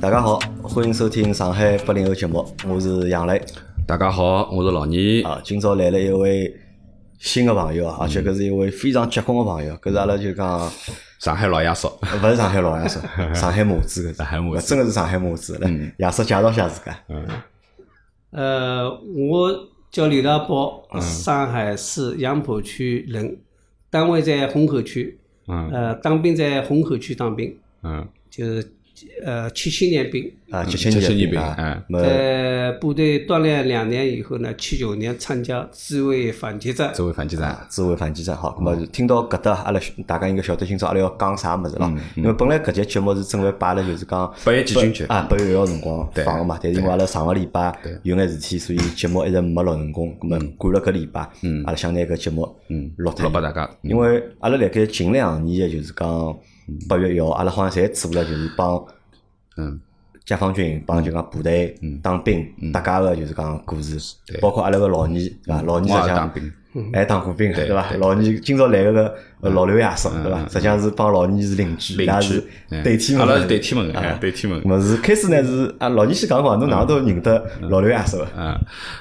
大家好，欢迎收听上海八零后节目，我是杨磊。大家好，我是老倪。啊，今朝来了一位新的朋友啊，而且搿是一位非常结棍的朋友，搿是阿拉就讲上海老爷叔，勿是上海老爷叔，上海母子。搿是，上海母子。真的是上海母子。来，爷叔介绍下自家。呃，我叫刘大宝，上海市杨浦区人，单位在虹口区，嗯。呃，当兵在虹口区当兵，嗯，就是呃七七年兵，啊，七七七七年兵兵啊。在部队锻炼两年以后呢，七九年参加自卫反击战，自卫反击战，自卫反击战好，咁么听到搿搭，阿拉大家应该晓得今朝阿拉要讲啥物事嗯。咯。因为本来搿节节目是准备摆辣就是讲八一建军节啊，八月一号辰光对。放个嘛，但是因为阿拉上个礼拜有眼事体，所以节目一直没录成功。咁么赶了搿礼拜，阿拉想拿搿节目录脱录拨大家。因为阿拉辣盖近两年个就是讲八月一号，阿拉好像侪做了就是帮嗯。解放军帮就讲部队当兵搭界个就是讲故事，包括阿拉个老二对伐？老二实我际上当兵，还当过兵对伐？老二今朝来个老刘爷叔对伐？实际上是帮老二是邻居，伊邻居拉是嗯。对天门的，阿拉是对天门对天门咁么是开始呢是啊，老二先讲讲，侬哪能都认得老刘爷叔个？嗯，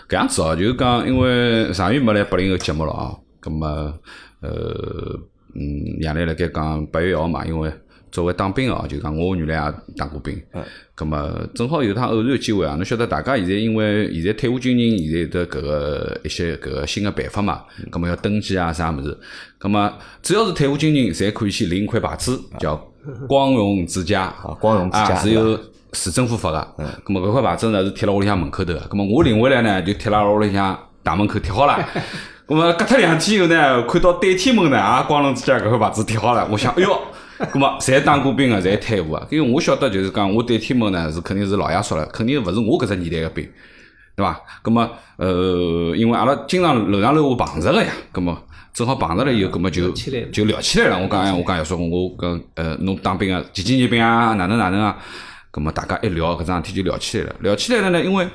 搿样子哦，就是讲，因为上月没来八零后节目了啊，葛么呃嗯，杨澜辣盖讲八月一号嘛，因为作为当兵哦，就讲我原来也当过兵，嗯，咁么正好有趟偶然个机会啊，侬晓得大家现在因为现在退伍军人现在有得搿个一些搿个新个办法嘛，咁么要登记啊啥物事，咁么只要是退伍军人，侪可以去领一块牌子，叫光荣之家，啊，光荣之家啊，是由市政府发个。嗯。咁么搿块牌子呢是贴辣屋里向门口头个，咁么我领回来呢就贴辣屋里向大门口贴好了。咁么隔脱两天以后呢，看到对天门呢也光荣之家搿块牌子贴好了，我想，哎哟。咁么，侪当过兵个，侪退伍个，因为我晓得就是讲，我对天门呢是肯定是老爷说了，肯定勿是我搿只年代个兵，对伐？咁么，呃，因为阿拉经常楼上楼下碰着个呀，咁么正好碰着了以后，咁么就就聊起来了。我讲哎，我讲要说我跟呃，侬当兵啊，几几年兵啊，哪能哪能啊？咁么大家一聊搿桩事体就聊起来了。聊起来了呢，因为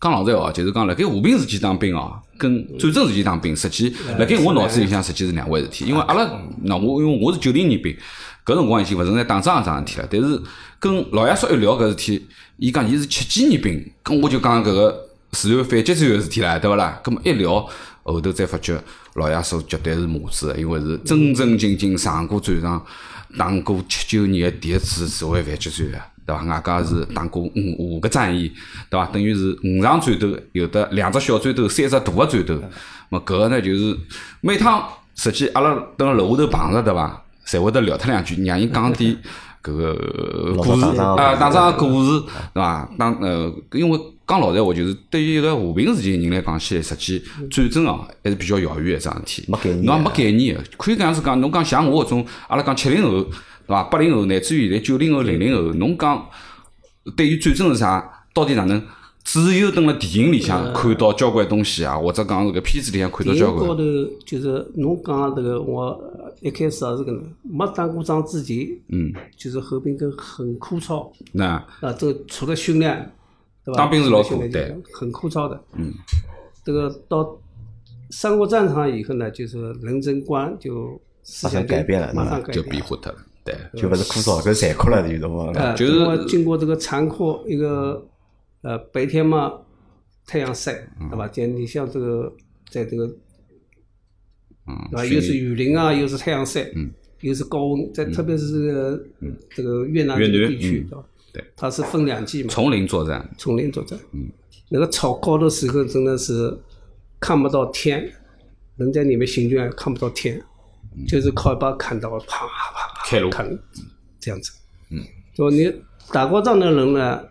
讲老实闲话，就是讲辣盖和平时期当兵哦，跟战争时期当兵，实际辣盖我脑子里向实际是两回事体。因为阿拉那我因为我是九零年兵，搿辰光已经勿存在打仗搿桩事体了。但是跟老爷叔一聊搿事体，伊讲伊是七几年兵，跟我就讲搿个自然反击战个事体啦，对勿啦？搿么一聊后头再发觉，老爷叔绝对是母子的，因为是正正经经上过战场，打过七九年的第一次自卫反击战的。对伐？外加是打过五五个战役，对伐？等于是五场战斗，有的两只小战斗，三只大个战斗。么搿个呢，就是每趟实际阿拉等辣楼下头碰着，对伐？侪会得聊脱两句，让伊讲点 搿个故事啊，打仗个故事，对伐？当呃，因为讲老实闲话，就是对于一个和平时期的人来讲起来，实际战争哦还是比较遥远一桩事体，没概念侬也没概念的。可以搿样子讲，侬讲像我搿种，阿拉讲七零后，对伐？八零后，乃至于现在九零后、零零后，侬讲对于战争是啥，到底哪能？只有蹲辣电影里向看到交关东西啊，或者讲是个片子里向看到交关。高头就是侬讲这个，我一开始也是搿能，没打过仗之前，嗯，就是后兵跟很枯燥，那啊，这个除了训练，对吧？当兵是老苦对，很枯燥的。嗯，这个到上过战场以后呢，就是人生观就思想就改变了马上就变变化脱了，对。就不是枯燥，搿残酷了，就是我呃，就是经过这个残酷一个呃白天嘛太阳晒，嗯。对吧？像你像这个在这个嗯对吧？又是雨林啊，又是太阳晒，嗯。又是高温，在特别是这个这个越南地区，嗯。对吧？对，它是分两季嘛，丛林作战，丛林作战。嗯，那个草高的时候真的是看不到天，人在里面行军还看不到天，就是靠一把砍刀啪啪啪开路砍，这样子。嗯，就你打过仗的人呢，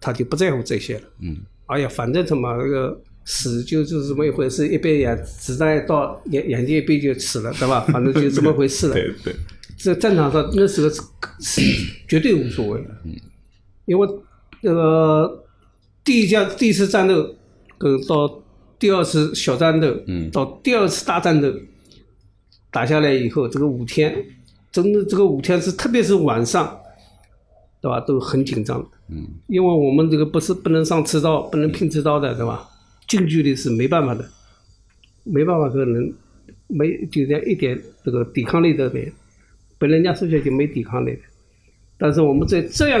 他就不在乎这些了。嗯，哎呀，反正他妈那个死就就是这么一回事，一杯眼子弹一到眼眼睛一闭就死了，对吧？反正就这么回事了。对对，在战场上那时候是是绝对无所谓了。嗯，因为那个第一架第一次战斗跟到第二次小战斗，嗯到第二次大战斗打下来以后，这个五天，真的这个五天是特别是晚上，对吧？都很紧张，嗯，因为我们这个不是不能上刺刀，不能拼刺刀的，对吧？近距离是没办法的，没办法可能没就这样一点这个抵抗力都没有，被人家说起来就没抵抗力的。但是我们在这样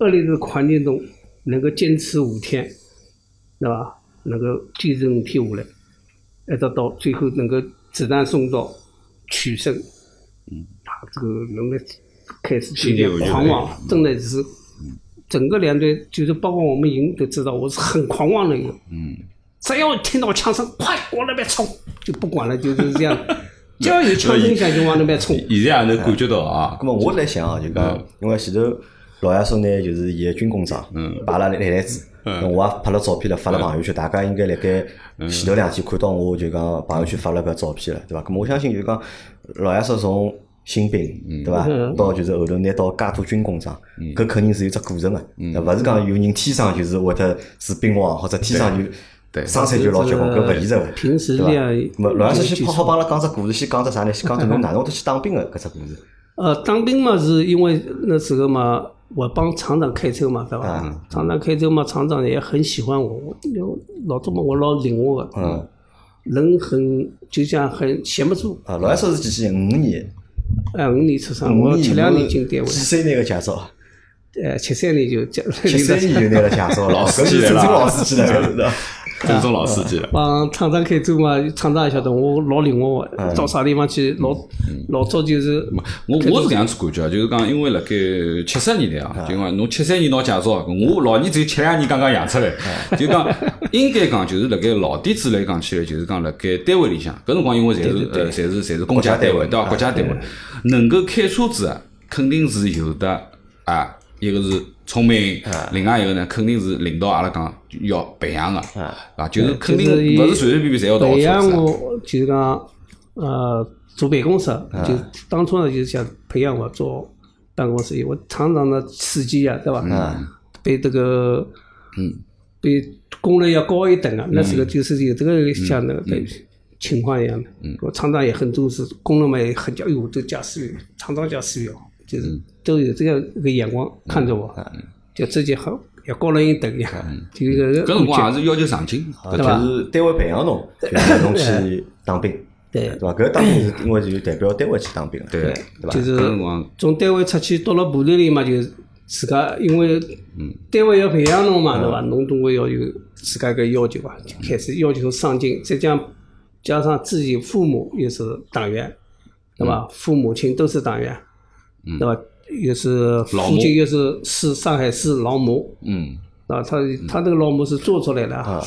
恶劣的环境中能够坚持五天，对吧？能够坚持五天下来，一直到最后能够子弹送到取胜，嗯，他这个人的开始有点狂妄，真的是整个连队就是包括我们营都知道我是很狂妄的一个，嗯，只要听到枪声，快往那边冲，就不管了，就是这样。只要有枪声响就往那边冲。现在也能感觉到啊。那么我在想啊，就讲，因为前头老爷说呢，就是伊个军功章，嗯摆了来来子，我也拍了照片了，发了朋友圈，大家应该辣盖前头两天看到我就讲朋友圈发了个照片了，对伐？咁我相信就讲老爷说从新兵，对伐？到就是后头拿到介多军功章，搿肯定是有只过程个，勿是讲有人天生就是会得是兵王，或者天生就。对，生产就老结棍，搿勿现实个，平时这样。么老师先好帮阿拉讲只故事，先讲只啥呢？先讲只侬 哪能会得去当兵个搿只故事。呃，当兵嘛，是因为那时候嘛，我帮厂长开车嘛，对伐？厂长开车嘛，厂长也很喜欢我，我老早嘛我老灵活个，嗯，人很就像很闲不住。啊，老师是几几年？五年。哎，五年出生，我七两年进单位。几岁拿个驾照？呃，七三年就驾，七三年就拿了驾照，老 司机了，老司机了，正宗老司机了。帮厂长开车嘛，厂长也晓得我老灵活个，到啥地方去，老老早就是。我我是搿样子感觉就是讲，因为辣盖七十年代啊，就讲侬七三年拿驾照，我老年只有七两年刚刚养出来，就讲 应该讲就是辣盖老底子来讲起来，就是讲辣盖单位里向，搿辰光因为侪是呃，侪是侪是公家单位对伐？国家单位能够开车子啊，肯定是有的啊。一个是聪明，另外一个呢，肯定是领导阿拉讲要培养的，啊，就是肯定勿是随随便便侪要到培养我，就是讲，呃，坐办公室，就当初呢就是想培养我做办公室，因为厂长的司机啊，对吧？比这个，嗯，比工人要高一等啊，那时候就是有这个像那个情况一样的。我厂长也很重视，工人们也很讲，哎呦，这驾驶员，厂长驾驶员。就是都有这样一个眼光看着我，就自己好要高人一等呀。就搿辰光也是要求上进，搿就是单位培养侬，侬去当兵，对对伐？搿当兵是因为就代表单位去当兵了，对对伐？就是从单位出去到了部队里嘛，就自家因为单位要培养侬嘛，对伐？侬总归要有自家个要求吧，就开始要求上进，再加加上自己父母又是党员，对吧？父母亲都是党员。对吧？又是父亲，又是是上海市劳模。嗯。啊，他他这个劳模是做出来的啊，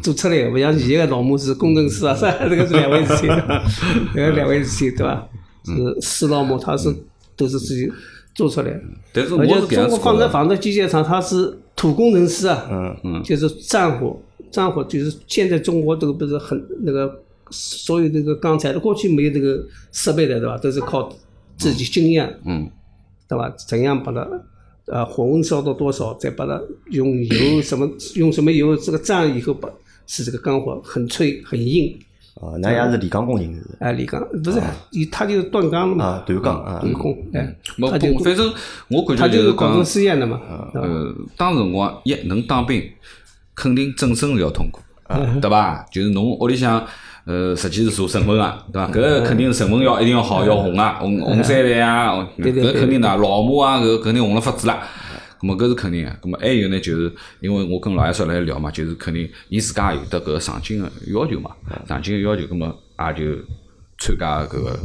做出来，不像以前的劳模是工程师啊，是这个是两回事情，这个两回事情，对吧？是市劳模，他是都是自己做出来的。但是我是中国放在纺织机械厂，他是土工程师啊。嗯嗯。就是战火，战火就是现在中国这个不是很那个，所有这个钢材，过去没有这个设备的，对吧？都是靠。自己经验，嗯，对吧？怎样把它，呃，火温烧到多少，再把它用油什么，用什么油，这个炸以后把使这个钢火很脆很硬。啊，那也是炼钢工人是？哎，炼钢不是，他就是锻钢了嘛。啊，锻钢啊，锻工。哎，他就反正我感觉他就是搞试验的嘛。呃，当辰光一能当兵，肯定政审是要通过，对吧？就是侬屋里向。呃，实际是做省份啊，对伐？搿肯定是省份要一定要好，要红啊，红红三代啊，搿肯定的，老母啊，搿肯定红了发紫了。咾么搿是肯定个。咾么还有呢，就是因为我跟老爷叔来聊嘛，就是肯定伊自家有得搿个上进个要求嘛，上进个要求，咾么也就参加搿个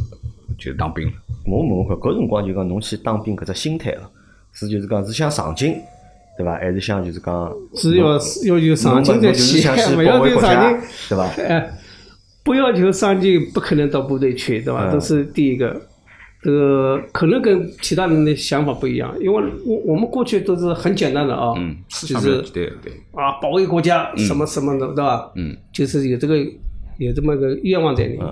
就是当兵了。我问问看，搿辰光就讲侬去当兵搿只心态啊，是就是讲是想上进，对伐？还是想就是讲只要要求上进再去，勿要求上进，对伐？不要求上进，不可能到部队去，对吧？这是第一个。这个可能跟其他人的想法不一样，因为我我们过去都是很简单的啊，就是对对啊，保卫国家什么什么的，对吧？嗯，就是有这个有这么个愿望在里面。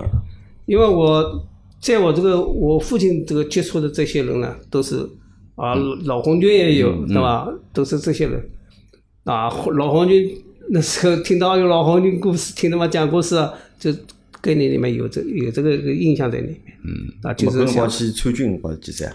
因为我在我这个我父亲这个接触的这些人呢，都是啊老红军也有，对吧？都是这些人啊，老红军那时候听到有老红军故事，听他们讲故事啊。就概念里面有这有这个个印象在里面，嗯，啊，就是想去参军或者几岁，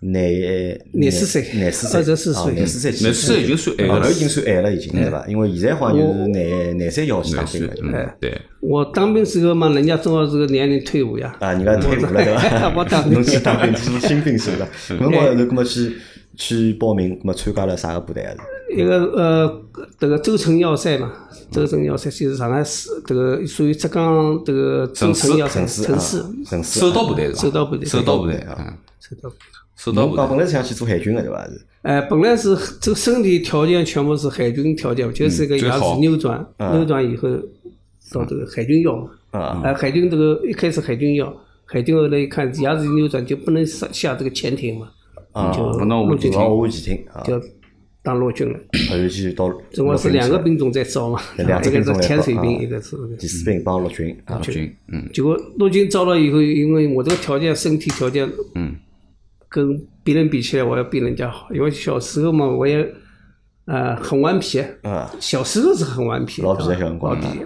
廿廿四岁，廿四岁，二十四岁，廿四岁，廿四岁已经算矮了，已经算矮了，已经对吧？因为现在好像就是廿廿三要去当兵了，对。我当兵时候嘛，人家正好这个年龄退伍呀，啊，人家退伍了对吧？我当兵，侬去当兵，是新兵是不是？那么那么去。去报名，那么参加了啥个部队啊？一个呃，这个州城要塞嘛，州城要塞就是上海市这个属于浙江这个州城要塞城市城市啊城市。收到部队是吧？收到部队收到部队啊，收到。收到部队侬讲。本来是想去做海军的对吧？是哎，本来是这个身体条件全部是海军条件，就是一个牙齿扭转，扭转以后到这个海军要嘛。啊哎，海军这个一开始海军要，海军后来一看牙齿扭转就不能下下这个潜艇嘛，啊，就那我就陆军艇啊，就当陆军了。后头去到总共是两个兵种在招嘛，一个是潜水兵，一个是第四兵帮陆军啊陆，军，嗯。结果陆军招了以后，因为我这个条件身体条件嗯。跟别人比起来，我要比人家好，因为小时候嘛，我也呃很顽皮，啊，小时候是很顽皮，老皮。的小辰老皮，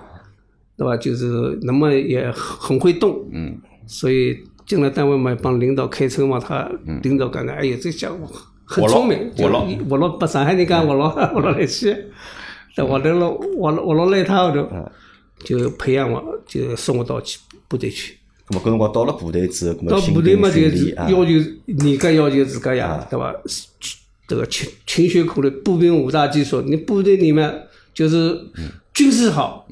对吧？就是那么也很会动，嗯，所以进了单位嘛，帮领导开车嘛，他领导感觉，哎呀，这家伙很聪明，活络就活络，把上海人讲活络，活络 来些，但活络了，活络活络来一塌后头，就培养我，就送我到去部队去。咁么搿辰光到了部队之后，到部队嘛，就是要求严格要求自家呀，对吧？这个勤勤学苦练，步兵五大技术。你部队里面就是军事好，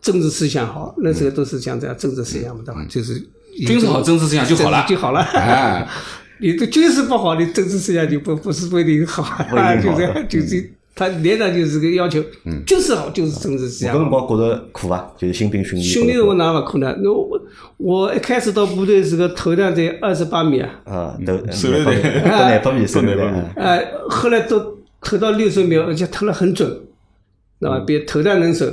政治思想好，那时候都是讲这样政治思想嘛，对吧？就是军事好，政治思想就好了，就好了。哎，你的军事不好，你政治思想就不不是不一定好，一定好就这样，就是他连长就是个要求，军事好就是政治思想搿。辰光觉着苦啊？就是新兵训练。训练我哪勿苦呢？那我我一开始到部队是个头量在二十八米啊，啊，都手榴弹都廿八米，手榴弹都廿八米啊，呃，后来都投到六十米，而且投了很准，对吧？比投弹能手，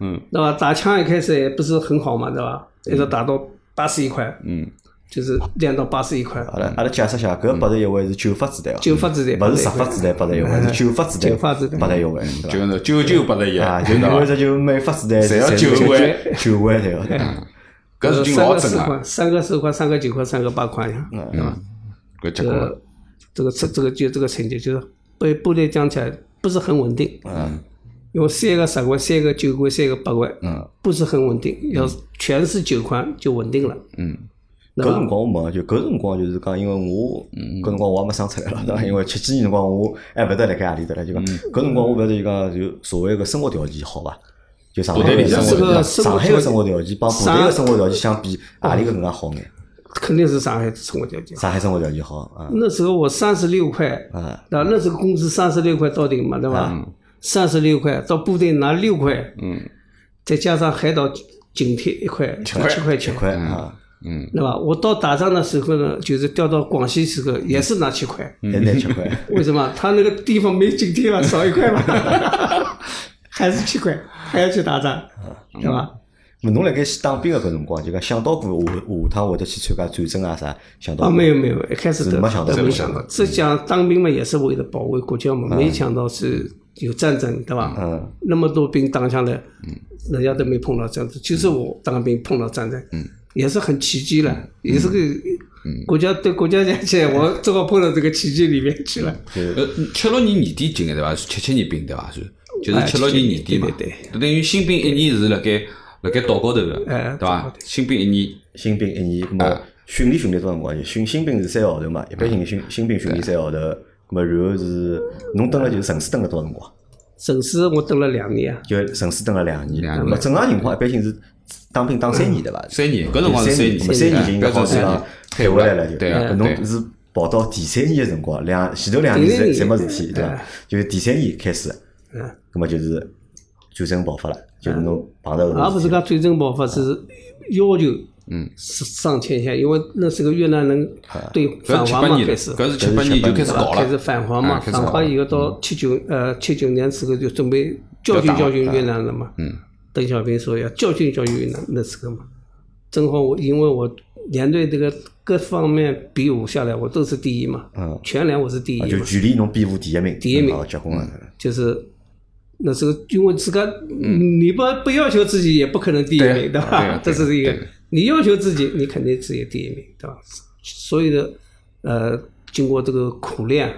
嗯对吧？打枪一开始也不是很好嘛，对吧？一直打到八十一块，嗯，就是两到八十一块，阿拉阿拉解释一下，搿八十一位是九发子弹哦，九发子弹勿是十发子弹八十一位，是九发子弹九发子弹。八十一位，对伐？就是九九八十一，啊，就对吧？意味着就每发子弹侪要九是位九位对伐？搿是军三老真啊。个四块，，三个四块，三个九块，三个八块呀，对吧？搿结棍了，这个这这个就这个成绩就是被部队讲起来不是很稳定，嗯。因为三个十块，三个九块，三个八块，嗯，不是很稳定，要是全是九块就稳定了，嗯搿辰光我问，就搿辰光就是讲，因为我搿辰光我还没生出来了，对伐？因为七几年辰光我还勿得辣盖何里搭了，就讲搿辰光我勿是就讲就所谓个生活条件好伐？就上海生生活上海个生活条件帮部队上个生活条件相比，何里个更加好眼？肯定是上海生活条件。上海生活条件好啊那时候我三十六块，啊对吧？那时候工资三十六块到顶嘛，对吧？三十六块到部队拿六块，嗯再加上海岛津贴一块，七块七块啊，嗯，对吧？我到打仗的时候呢，就是调到广西时候也是拿七块，也拿七块，为什么？他那个地方没津贴嘛，少一块嘛，还是七块，还要去打仗，对吧？那侬辣盖去当兵个搿辰光，就讲想到过下下趟会得去参加战争啊啥？想到啊，过没有没有，一开始都没想到。没没想想到，这讲当兵嘛，也是为了保卫国家嘛，没想到是有战争，对吧？嗯，那么多兵当下来，人家都没碰到战争，就是我当兵碰到战争，也是很奇迹了，也是个国家对国家讲起来，我正好碰到这个奇迹里面去了。呃，七六年年底进的对伐？七七年兵对伐？是，就是七六年年底嘛，等于新兵一年是辣盖辣盖岛高头个，哎对伐？新兵一年，新兵一年，咁么训练训练多少辰光？训新兵是三个号头嘛，一般性新新兵训练三个号头，咁么然后是侬蹲了就是城市蹲了多少辰光？城市我蹲了两年啊，就城市蹲了两年，两咁么正常情况一般性是当兵当三年对伐？三年，搿辰光是三年，三年就应该好像搿是三年，退回来了就。对啊，咁侬，是跑到第三年个辰光，两前头两年第三年侪侪没事体对伐哎？就是第三年开始，嗯，咁么就是战争爆发了，就是侬碰到搿而不是。讲战争爆发是要求，嗯，上前线，因为那时候越南人对反华嘛开始。搿是七八年就开始搞了，开始反华嘛，反华以后到七九呃七九年时候就准备教训教训越南了嘛。嗯。邓小平说要教训教训越南那时候嘛，正好我因为我连队这个各方面比武下来，我都是第一嘛。嗯全连我是第一啊就嘛，距离侬比武第一名，第一名哦，结棍了。就是那时候因为自个你不不要求自己也不可能第一名，对吧？这是一个你要求自己，你肯定是第一名，对吧？所有的呃，经过这个苦练，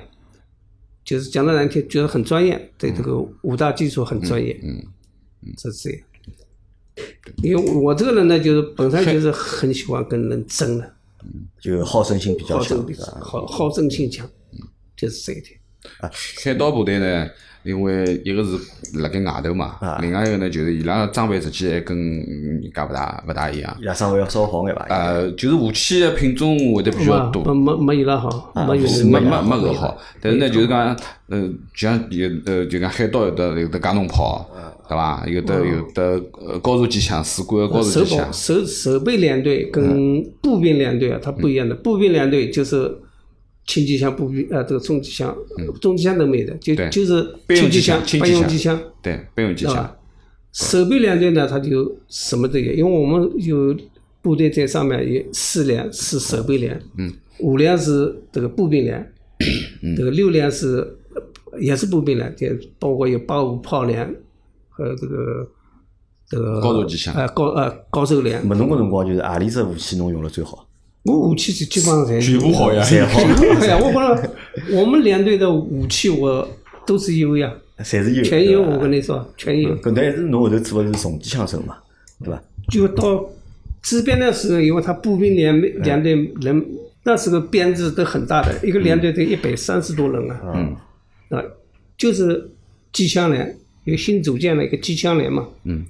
就是讲的难听，觉得很专业，对这个五大基础很专业，嗯，这是这样。因为我这个人呢，就是本身就是 很喜欢跟人争的，就好胜心比较强好？好好胜心强，就是这一点。啊海盗部队呢，因为一个是辣盖外头嘛，另外一个呢就是伊拉装备实际还跟人家勿大勿大一样。伊拉装备要稍好眼伐？呃，就是武器的品种会得比较多。没没没伊拉好，没有没没没搿好。但是呢，就是讲，呃，像有呃，就讲海盗有的有的加农炮，对伐？有的有的呃高速机枪，四管高速机枪。守守备连队跟步兵连队啊，它不一样的。步兵连队就是轻机枪、步兵呃，这个重机枪、重机枪都没的，就就是轻机枪、轻用机枪，对，备用机枪。守备连队呢，它就什么都有，因为我们有部队在上面，有四连是守备连，五连是这个步兵连，这个六连是也是步兵连，就包括有八五炮连和这个这个高手机枪，呃高呃高手连。没侬个辰光就是何里只武器侬用了最好？我武器是基本上侪全部好呀，侪好。呀，我觉着我们连队的武器我都是有呀，侪是有，全有。我跟你说，全有。搿但是侬后头做的是重机枪手嘛，对伐？就到支边的时候，因为他步兵连连队人那时候编制都很大的，一个连队得一百三十多人啊。嗯。啊，就是机枪连，有新组建了一个机枪连嘛。嗯。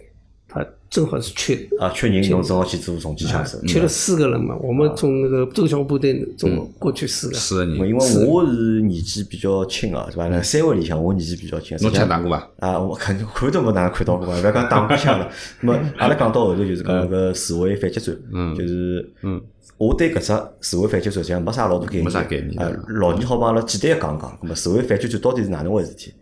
他正好是缺啊，缺人，侬正好去做重机枪手。缺了四个人嘛，我们从那个周小部队中过去四个。四个人。因为我是年纪比较轻啊，是吧？那三位里向我年纪比较轻。侬枪打过伐？啊，我看 看都没哪看到过，勿要讲打过枪了。那么阿拉讲到后头就是讲那个自卫反击战，就是嗯，我对搿只自卫反击战实际上没啥老多概念。没啥概念。啊，老倪好帮阿拉简单讲讲，那么自卫反击战到底是哪能回事体？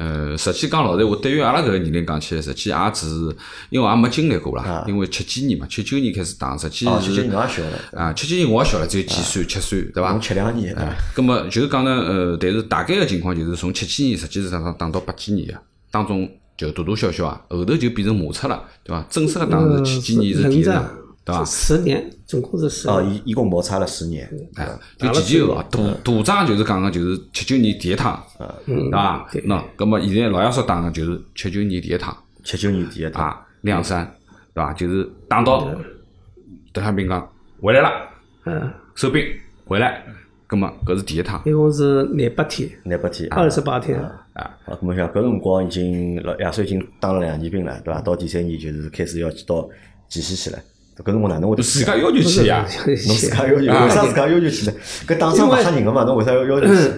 呃，实际讲老实话，对于阿拉搿个年龄讲起来，实际也只是，因为也没经历过啦。因为七几年嘛，七九年开始打，实际是。七九年我也小了。啊，七九年我也小了，只有几岁，七岁，对伐？七两年。啊，葛末就是讲呢，呃，但是大概个情况就是从七几年，实际是打打打到八几年个，当中就大大小小啊，后头就变成摩擦了，对伐？正式个打是七几年是第一场。对伐？十年，总共是十。哦，一一共摩擦了十年。哎，就前前后后，大大仗就是讲个就是七九年第一趟，对伐？喏，葛末现在老杨叔打个就是七九年第一趟。七九年第一趟。啊，两山，对伐？就是打到邓小平讲回来了，嗯，收兵回来，葛么搿是第一趟。一共是廿八天。廿八天。二十八天。啊，好，葛末像搿辰光已经老亚叔已经当了两年兵了，对伐？到第三年就是开始要去到前线去了。搿辰光哪能会得自家要求去呀？侬自家要求，为啥自家要求去呢？搿打仗勿吓人个嘛？侬为啥要要求去？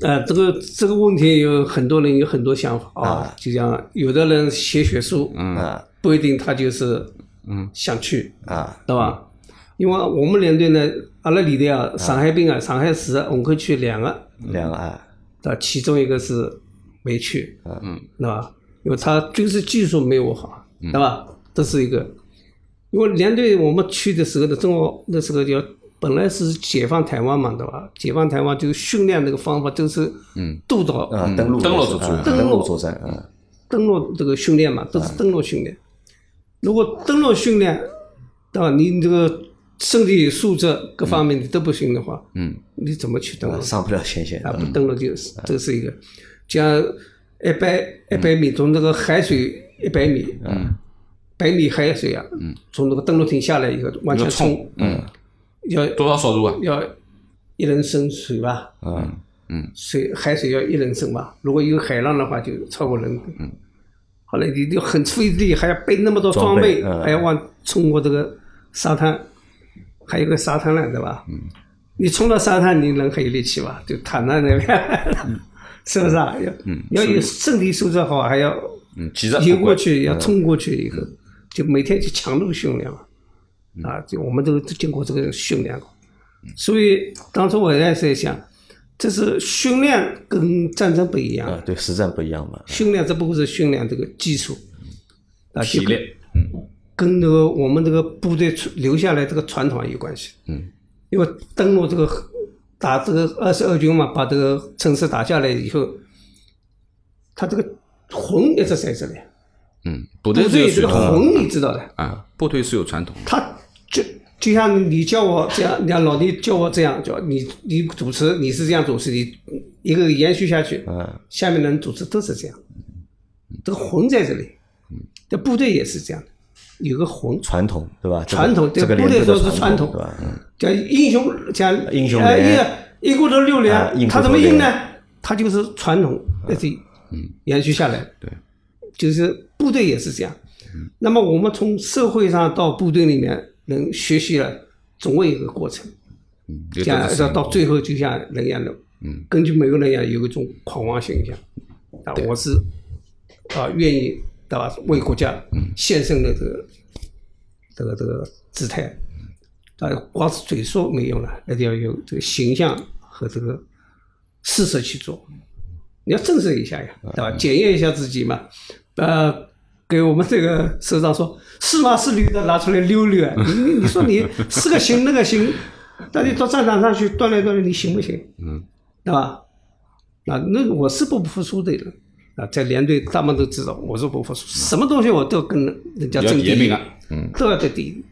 呃，这个这个问题有很多人有很多想法啊。就像有的人写血书，嗯，不一定他就是嗯想去啊，对吧？因为我们连队呢，阿拉里头啊，上海兵啊，上海市虹口区两个，两个啊，对其中一个是没去，嗯，对吧？因为他军事技术没我好，对吧？这是一个。因为连队我们去的时候呢，正好那时候叫本来是解放台湾嘛，对吧？解放台湾就是训练那个方法都是督导啊，登陆登陆作战，登陆作战啊，登陆这个训练嘛，都是登陆训练。如果登陆训练，对吧？你这个身体素质各方面你都不行的话，嗯，你怎么去登陆？上不了前线啊，不登陆就是这是一个，像一百一百米从这个海水一百米，嗯。百米海水啊，从那个登陆艇下来以后往前冲，嗯，要多少速度啊？要一人升水吧，嗯嗯，水海水要一人升吧。如果有海浪的话，就超过人。嗯，后来你就很费力，还要背那么多装备，还要往冲过这个沙滩，还有个沙滩呢，对吧？嗯，你冲到沙滩，你人还有力气吧？就躺在那边，是不是啊？要要有身体素质好，还要游过去，要冲过去以后。就每天就强度训练嘛，啊，就我们都经过这个训练过，所以当初我也在想，这是训练跟战争不一样。啊，对，实战不一样嘛。训练只不过是训练这个基础，啊，体力，嗯，跟这个我们这个部队留下来这个传统有关系，嗯，因为登陆这个打这个二十二军嘛，把这个城市打下来以后，他这个魂一直在这里。嗯，部队这个魂你知道的啊，部队是有传统。他就就像你叫我这样，你看老弟叫我这样叫你，你主持你是这样主持，你一个延续下去，嗯，下面的人主持都是这样，这个魂在这里，这部队也是这样的，有个魂传统对吧？传统对部队说是传统叫英雄讲英雄连，一一骨头六连，他怎么硬呢？他就是传统一直延续下来。对，就是部队也是这样。那么我们从社会上到部队里面能学习了，总会有一个过程。嗯，这样到到最后就像人一样的，嗯，根据每个人一样有一种狂妄形象。啊，我是啊愿意对吧？为国家献身的这个这个这个姿态。啊，光是嘴说没用了，一定要有这个形象和这个事实去做。你要证实一下呀，对吧？检验一下自己嘛。呃，给我们这个首长说，是吗？是女的，拿出来溜溜啊！你你你说你是个行那个行，那你到战场上去锻炼锻炼，你行不行？嗯，对吧？啊，那我是不服输的人啊，在连队他们都知道我是不服输，什么东西我都跟人家争第一，嗯，都要得第一。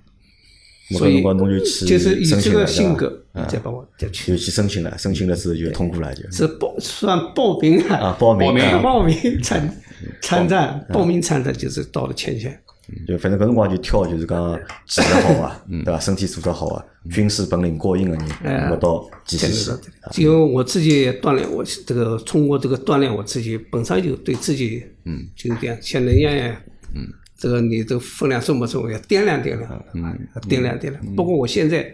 搿所以就是以这个性格再把我再去，就去申请了，申请了之后就通过了，就。是报算报名啊。报名啊。报名参参战，报名参战就是到了前线。就反正搿辰光就挑就是讲技术好啊，对伐？身体素质好啊，军事本领过硬的人，那么到前线去。因为我自己也锻炼，我这个通过这个锻炼，我自己本身就对自己，嗯，就有点像人一样，嗯，这个你这个分量重不重要？掂量掂量，嗯，掂量掂量。不过我现在，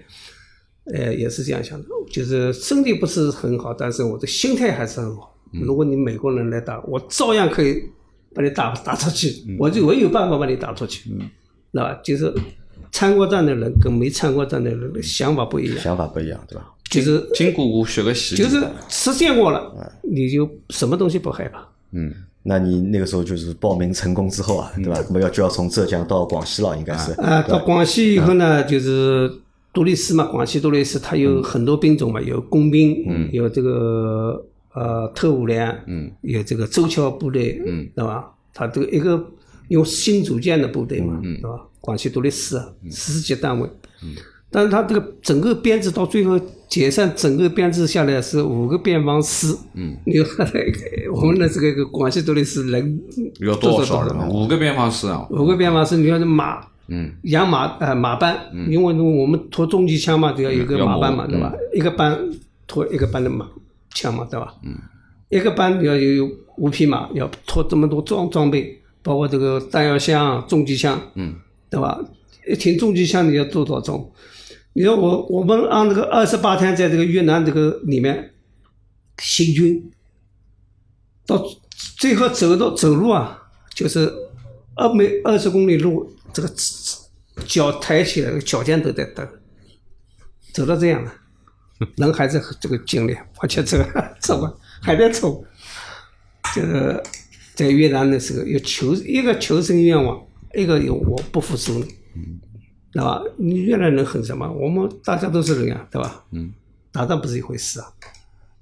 呃，也是这样想的，就是身体不是很好，但是我的心态还是很好。如果你美国人来打，我照样可以把你打打出去，我就我有办法把你打出去，嗯，那吧？就是参过战的人跟没参过战的人的想法不一样，想法不一样，对吧？就是经过我学个习，就是实践过了，你就什么东西不害怕。嗯，那你那个时候就是报名成功之后啊，对吧？那么要就要从浙江到广西了，应该是。啊，到广西以后呢，就是独立师嘛，广西独立师它有很多兵种嘛，有工兵，嗯，有这个呃特务连，嗯，有这个周桥部队，嗯，对吧？他这个一个用新组建的部队嘛，嗯。对吧？广西独立师啊，师级单位，嗯，但是他这个整个编制到最后解散，整个编制下来是五个边防师，嗯，你看我们的这个广西独立师人要多少人？五个边防师啊，五个边防师，你要是马，嗯，养马呃马班，因为我们拖重机枪嘛，就要有个马班嘛，对吧？一个班拖一个班的马枪嘛，对吧？嗯，一个班要有五匹马，要拖这么多装装备，包括这个弹药箱、重机枪，嗯，对吧？一挺重机枪你要多少重？你说我我们按这个二十八天在这个越南这个里面行军，到最后走到走路啊，就是二每二十公里路，这个脚抬起来，脚尖都在抖，走到这样了，人还是这个精力，而且这个走啊还在走，这个在越南的时候有求一个求生愿望，一个有我不服输的。对吧？你越南人很什么？我们大家都是人呀，对吧？嗯，打仗不是一回事啊。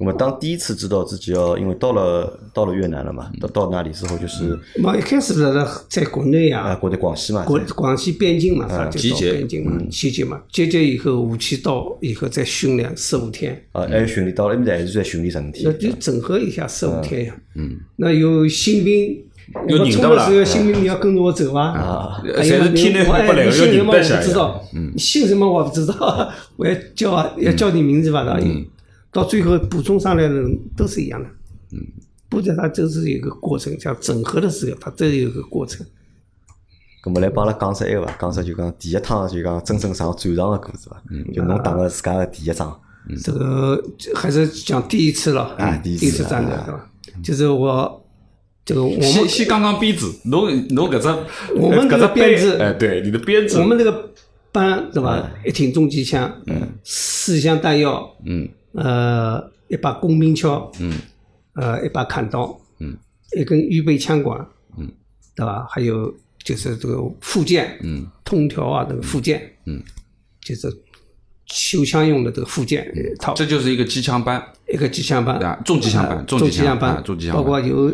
那么当第一次知道自己要，因为到了到了越南了嘛，到到那里之后就是，嘛一开始在在国内啊，国内广西嘛，国广西边境嘛，他就到集结边境嘛，集结嘛，集结以后武器到以后再训练十五天，啊，还有训练到了那边还是在训练十五那天，就整合一下十五天呀。嗯，那有新兵，我们冲的时候新兵你要跟着我走啊。啊，还有你我哎，不来要你姓什么我不知道，你姓什么我不知道，我要叫啊，要叫你名字吧，那到最后补充上来的人都是一样的。嗯，部队它就是有一个过程，像整合的时候，它都有一个过程。咁么来帮阿拉讲出一个伐？讲出就讲第一趟就讲真正上战场的故事伐？就侬打个自家的第一仗，这个还是讲第一次了，啊第一次第一次战斗啊对吧？就是我这个我们先先讲讲编制，侬侬搿只我们这个搿只编制哎，对，你的编制，我们这个班对吧？一挺重机枪，嗯，四箱弹药，嗯，呃，一把工兵锹，嗯，呃，一把砍刀，嗯，一根预备枪管，嗯，对吧？还有就是这个附件，嗯，通条啊，这个附件，嗯，就是修枪用的这个附件一套，这就是一个机枪班，一个机枪班。啊，重机枪班呃重机枪重机枪班。啊，重机枪包括有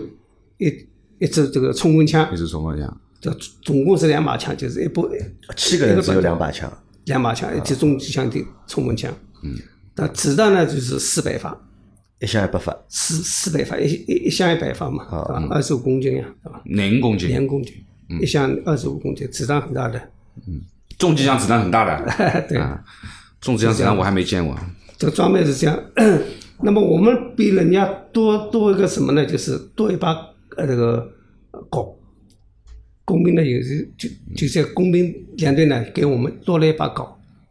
一一支这个冲锋枪。一，支冲锋枪，这总共是两把枪，就是一部七个人只有两把枪，两把枪，一支重机枪的冲锋枪。嗯，那子弹呢就是四百发，一箱一百发，四四百发，一一一箱一百发嘛，啊，二十五公斤呀，对吧？廿五公斤，两公斤，一箱二十五公斤，子弹很大的。嗯重机枪子弹很大的，对，啊，重机枪子弹我还没见过，这个装备是这样，那么我们比人家多多一个什么呢？就是多一把呃这个镐。工兵呢，有时就就在工兵连队呢，给我们多了一把镐。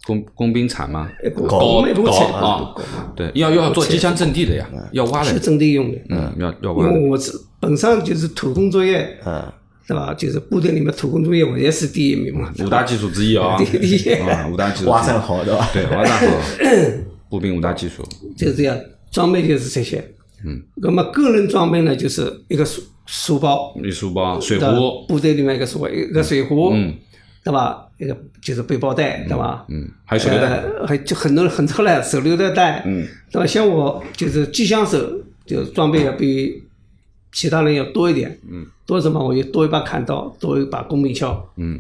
工工兵铲吗？搞没不铲啊，对，要要做机枪阵地的呀，要挖的。是阵地用的。嗯，要要挖。因为我是本身就是土工作业，嗯，对吧？就是部队里面土工作业，我也是第一名嘛。五大技术之一啊。第一。啊，五大技术。挖山好，对吧？对，挖山好。步兵五大技术。就是这样，装备就是这些。嗯。那么个人装备呢，就是一个书书包。一书包，水壶。部队里面一个书包，一个水壶。嗯。对吧？一个就是背包带，对吧？嗯，还有手榴弹，还就很多很多嘞，手榴弹。带，嗯，对吧？像我就是机枪手，就装备要比其他人要多一点，嗯，多什么？我就多一把砍刀，多一把工兵锹，嗯，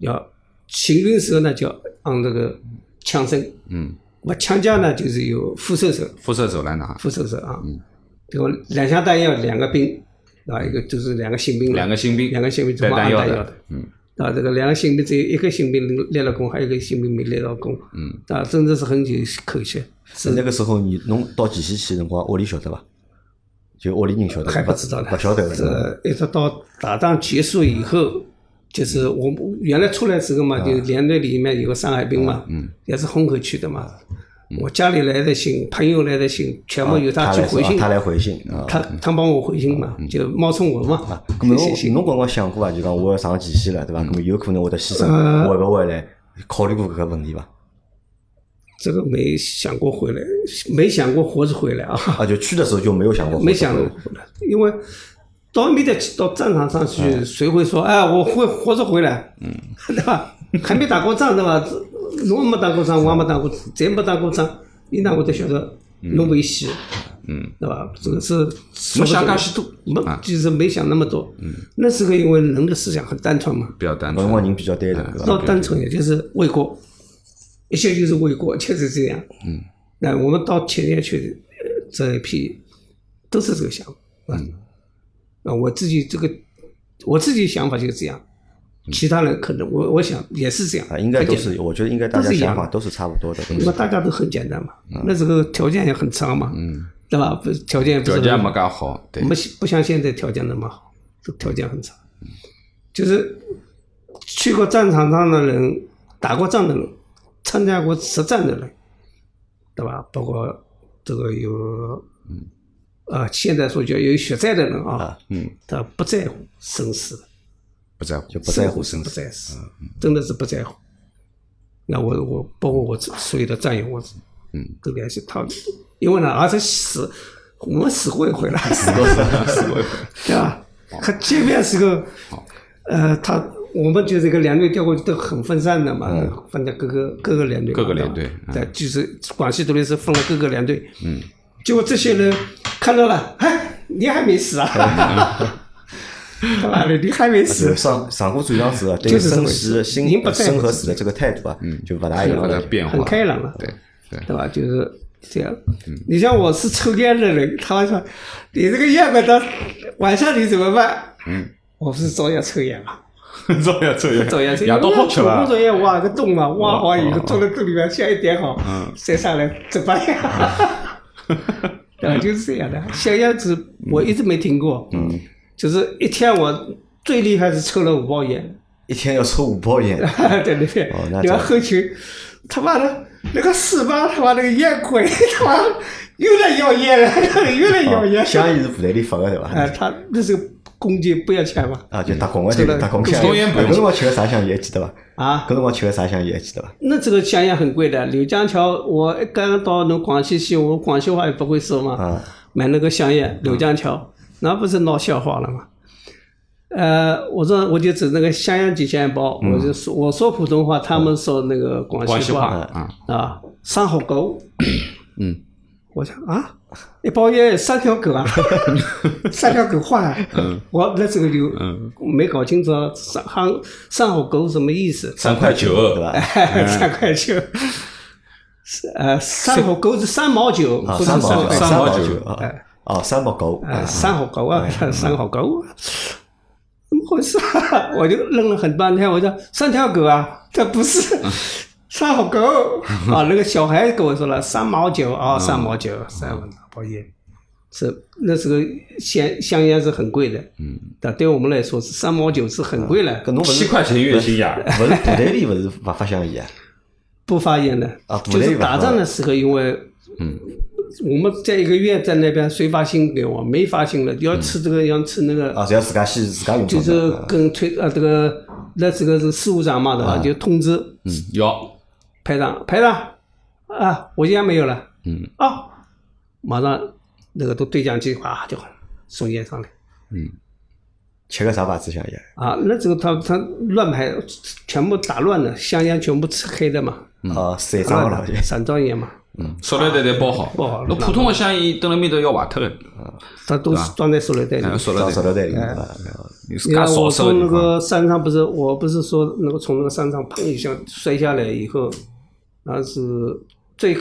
要行军时候呢，就按这个枪声，嗯，我枪架呢就是有副射手，副射手来拿，副射手啊，嗯，这个两箱弹药两个兵，啊，一个就是两个新兵，两个新兵，两个新兵带弹药的，嗯。啊，这个两个新兵只有一个新兵立了功，还有一个新兵没立到功。嗯。啊，真的是很有可惜。是那个时候，你侬到前线去辰光，屋里晓得伐？就屋里人晓得还不知道呢。不晓得是一直到打仗结束以后，就是我原来出来时候嘛，就连队里面有个上海兵嘛，也是虹口区的嘛。我家里来的信，朋友来的信，全部由他去回信。他来回信，他他帮我回信嘛，就冒充我嘛。啊，那么侬侬刚刚想过啊？就讲我要上前线了，对伐？那么有可能会得牺牲，会不会来？考虑过搿个问题伐？这个没想过回来，没想过活着回来啊。啊，就去的时候就没有想过。没想过回来，因为到没得到战场上去，谁会说哎，我会活着回来？嗯，对吧？还没打过仗，对吧？侬没打过仗，我也没打过，再没打过仗，你哪会得晓得侬危险，嗯，对吧？这个是没想介许多，没，就是没想那么多。嗯，那时候因为人的思想很单纯嘛，比较单纯，人比较单纯，到单纯也就是为国，一切就是为国，就是这样。嗯，那我们到前线去这一批都是这个想法。嗯，啊，我自己这个我自己想法就是这样。其他人可能我我想也是这样，应该都是，我觉得应该大家想法都是差不多的。那么大家都很简单嘛，那时候条件也很差嘛，对吧？不条件条件没干好，没不像现在条件那么好，这条件很差。就是去过战场上的人，打过仗的人，参加过实战的人，对吧？包括这个有，啊，现在说叫有血债的人啊，嗯，他不在乎生死。不在乎，就不在乎生死，不在乎，真的是不在乎。那我我包括我所有的战友，我嗯。都联系他，因为呢，儿子死我们死过一回了，死过死过一回，对吧？他见面时候，呃，他我们就这个连队调过去都很分散的嘛，分在各个各个连队，各个连队，对，就是广西独立师分了各个连队，嗯，结果这些人看到了，哎，你还没死啊？他妈的，你还没死？上上过战场时候，对生死、生生和死的这个态度啊，就不大一样了，很开朗了，对对，对吧？就是这样。你像我是抽烟的人，他说你这个烟管到晚上你怎么办？嗯，我是照样抽烟啊，照样抽烟，照样抽烟。都好吃吧？工作烟挖个洞嘛，挖好以后装在洞里面，香一点好，再上来走吧。对吧？就是这样的，香烟子我一直没听过。嗯。就是一天我最厉害是抽了五包烟，一天要抽五包烟，对 对对，你看后勤，他妈的那个四八他妈那个烟鬼，他妈又来要烟了，又来要烟。香烟是部队里发的对吧？哎，他那时候公鸡不要钱嘛。啊，就打工的就打工香烟。搿辰光吃个啥香烟记得吧？啊，搿辰光吃个啥香烟记得吧？那这个香烟很贵的，柳江桥，我刚刚到侬广西去，我广西话也不会说嘛。啊。买那个香烟，柳江桥。那不是闹笑话了吗？呃，我说我就指那个襄阳几千包，我就说我说普通话，他们说那个广西话啊啊，三号狗，嗯，我想啊，一包烟三条狗啊，三条狗换，我那时候就没搞清楚三行三号狗什么意思，三块九对吧？三块九，是呃，三号狗是三毛九，不是三毛九三毛九啊。哦，三毛狗，啊，三毛狗啊，三号狗，怎么回事？我就愣了很半天，我说三条狗啊，这不是三好狗啊，那个小孩跟我说了三毛九啊，三毛九，三毛包烟，是那时候香香烟是很贵的，嗯，但对我们来说是三毛九是很贵了，七块钱月薪呀，不是部队里不是不发香烟啊？不发烟的就是打仗的时候，因为嗯，我们在一个月在那边谁发信给我，没发信了，要吃这个要吃那个，啊，只要自家先自家用就是。跟推呃这个那这个是事务长嘛对吧？就通知。嗯，要，排长排长啊，我烟没有了，嗯。啊，马上那个都对讲机哗就送烟上来。嗯。吃个啥牌子香烟？啊，那这个他他乱排，全部打乱了，香烟全部吃黑的嘛，啊，散装了，散装烟嘛，塑料袋袋包好，包好那普通的香烟蹲辣面头要坏脱的，它都是装在塑料袋里。哎，。塑料装塑料袋，里。啊。你看我从那个山上不是，我不是说那个从那个山上砰一下摔下来以后，那是最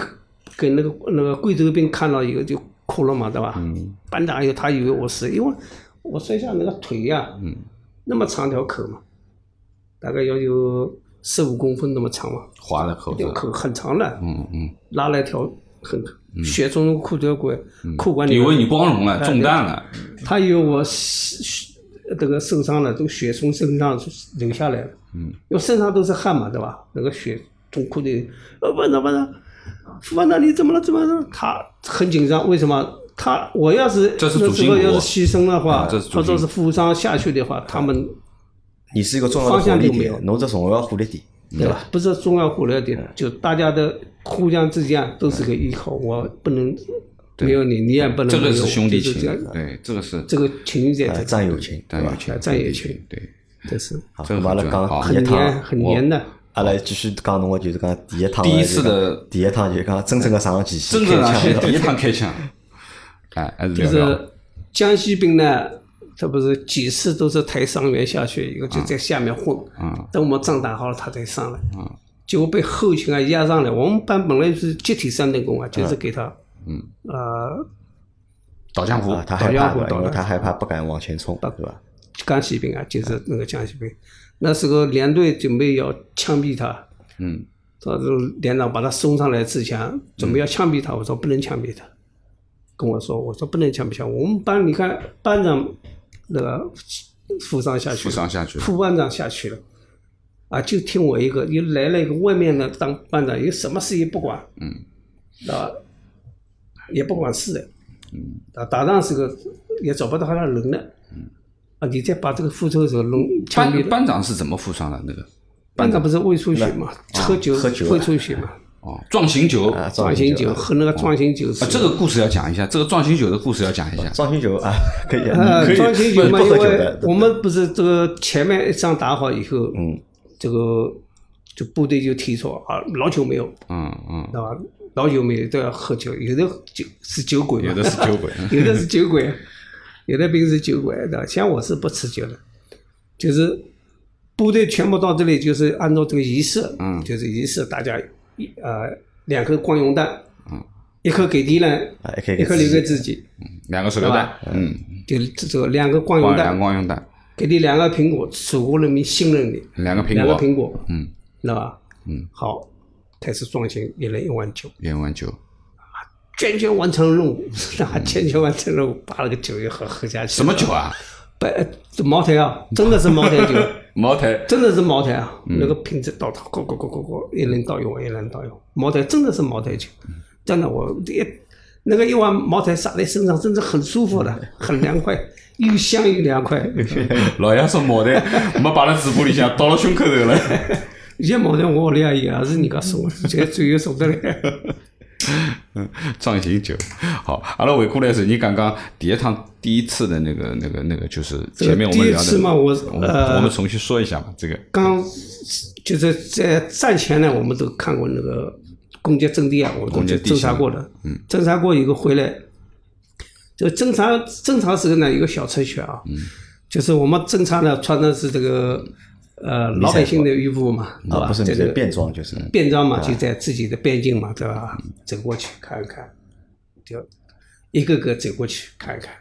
给那个那个贵州兵看到以后就哭了嘛，对吧？嗯。班长以后他以为我是因为我摔下那个腿呀、嗯。那么长条口嘛，大概要有十五公分那么长嘛，划了口子，这个口很长的，嗯嗯，拉了一条很血从那个裤条管裤管里面以为你光荣了，中弹了，他以为我血这个受伤了，这个血从身上流下来了。嗯，因为身上都是汗嘛，对吧？那个血从裤里，呃，班长班长，副班长你怎么了？怎么了？他很紧张，为什么？他我要是那时候要是牺牲的话，或者是负伤下去的话，他们你是一个重要的方火力点向就没有，侬这重要火力点，对吧？不是重要火力点，就大家的互相之间都是个依靠，我不能没有你，你也不能这个是兄弟情对，这个是这个情在呃，战友情，对吧？战友情，战友情，对，这是。好，这个咁阿拉很黏很黏的。阿拉继续讲侬个就是讲第一趟第一次的第一趟就是讲真正的上前线，真正上去开枪。第一趟开枪，哎，还是就是江西兵呢，他不是几次都是抬伤员下去，以后就在下面混，嗯等我们仗打好了，他才上来，结果被后勤啊压上来。我们班本来是集体三等功啊，就是给他，嗯，呃，倒江湖啊，，他害怕对吧？导江湖因为他害怕不敢往前冲，对吧？江西兵啊，就是那个江西兵。那时候连队准备要枪毙他，嗯，他说连长把他送上来之前，准备要枪毙他，我说不能枪毙他，跟我说，我说不能枪毙枪。我们班你看班长那个副伤下去副班长下去了，啊，就听我一个，又来了一个外面的当班长，有什么事也不管，嗯，啊，也不管事的，嗯，啊，打仗时候也找不到他的人了，嗯，啊，你再把这个复仇手弄班，班长是怎么负伤的？那个？班长不是胃出血嘛，喝酒喝酒胃出血嘛，哦，壮行酒，啊，壮行酒酒，喝那个壮行酒是。啊，这个故事要讲一下，这个壮行酒的故事要讲一下。壮行酒啊，可以，呃可，以。装行酒嘛，不因为我们不是这个前面一仗打好以后，嗯，这个就部队就提出啊，老酒没有，嗯嗯，对吧？老酒没有都要喝酒，有的酒是酒鬼，有的是酒鬼，有的是酒鬼，有的兵是酒鬼，对吧？像我是不吃酒的，就是部队全部到这里，就是按照这个仪式，嗯。就是仪式，大家一呃两颗光荣弹，嗯，一颗给敌人，啊，一颗留给自自己，两个手榴弹，嗯，就这这个两个光荣蛋。给你两个苹果，祖国人民信任你，两个苹果。两个果，苹果，嗯，知道吧？嗯，好，开始装行，一人一碗酒。两碗酒，坚决完成任务，那全权完成任务，把那个酒一喝喝下去。什么酒？啊？白，这茅台啊，真的是茅台酒，茅台，真的是茅台啊。那个瓶子倒倒，咕咕咕咕咕，一人倒一碗，一人倒一碗。茅台真的是茅台酒，真的，我一那个一碗茅台洒在身上，真的很舒服的，很凉快，又香又凉快。老爷说茅台没摆辣嘴巴里向，倒了胸口头了。现在茅台我屋里也有，也是人家送的，这个最有送得来。壮行酒，好，阿拉回过来时候，你刚刚第一趟第一次的那个、那个、那个，就是前面我们第一聊的，次嘛我我们呃我们重新说一下吧，这个，刚就是在战前呢，我们都看过那个攻击阵地啊，我们侦查过的。嗯，侦查过以后回来，就侦查侦查时候呢，有个小程序啊，嗯，就是我们侦查呢穿的是这个呃老百姓的衣服嘛，对啊，吧？不是你这个的便装，就是便装嘛，就在自己的边境嘛，对吧？走过去看一看，就一个个走过去看一看，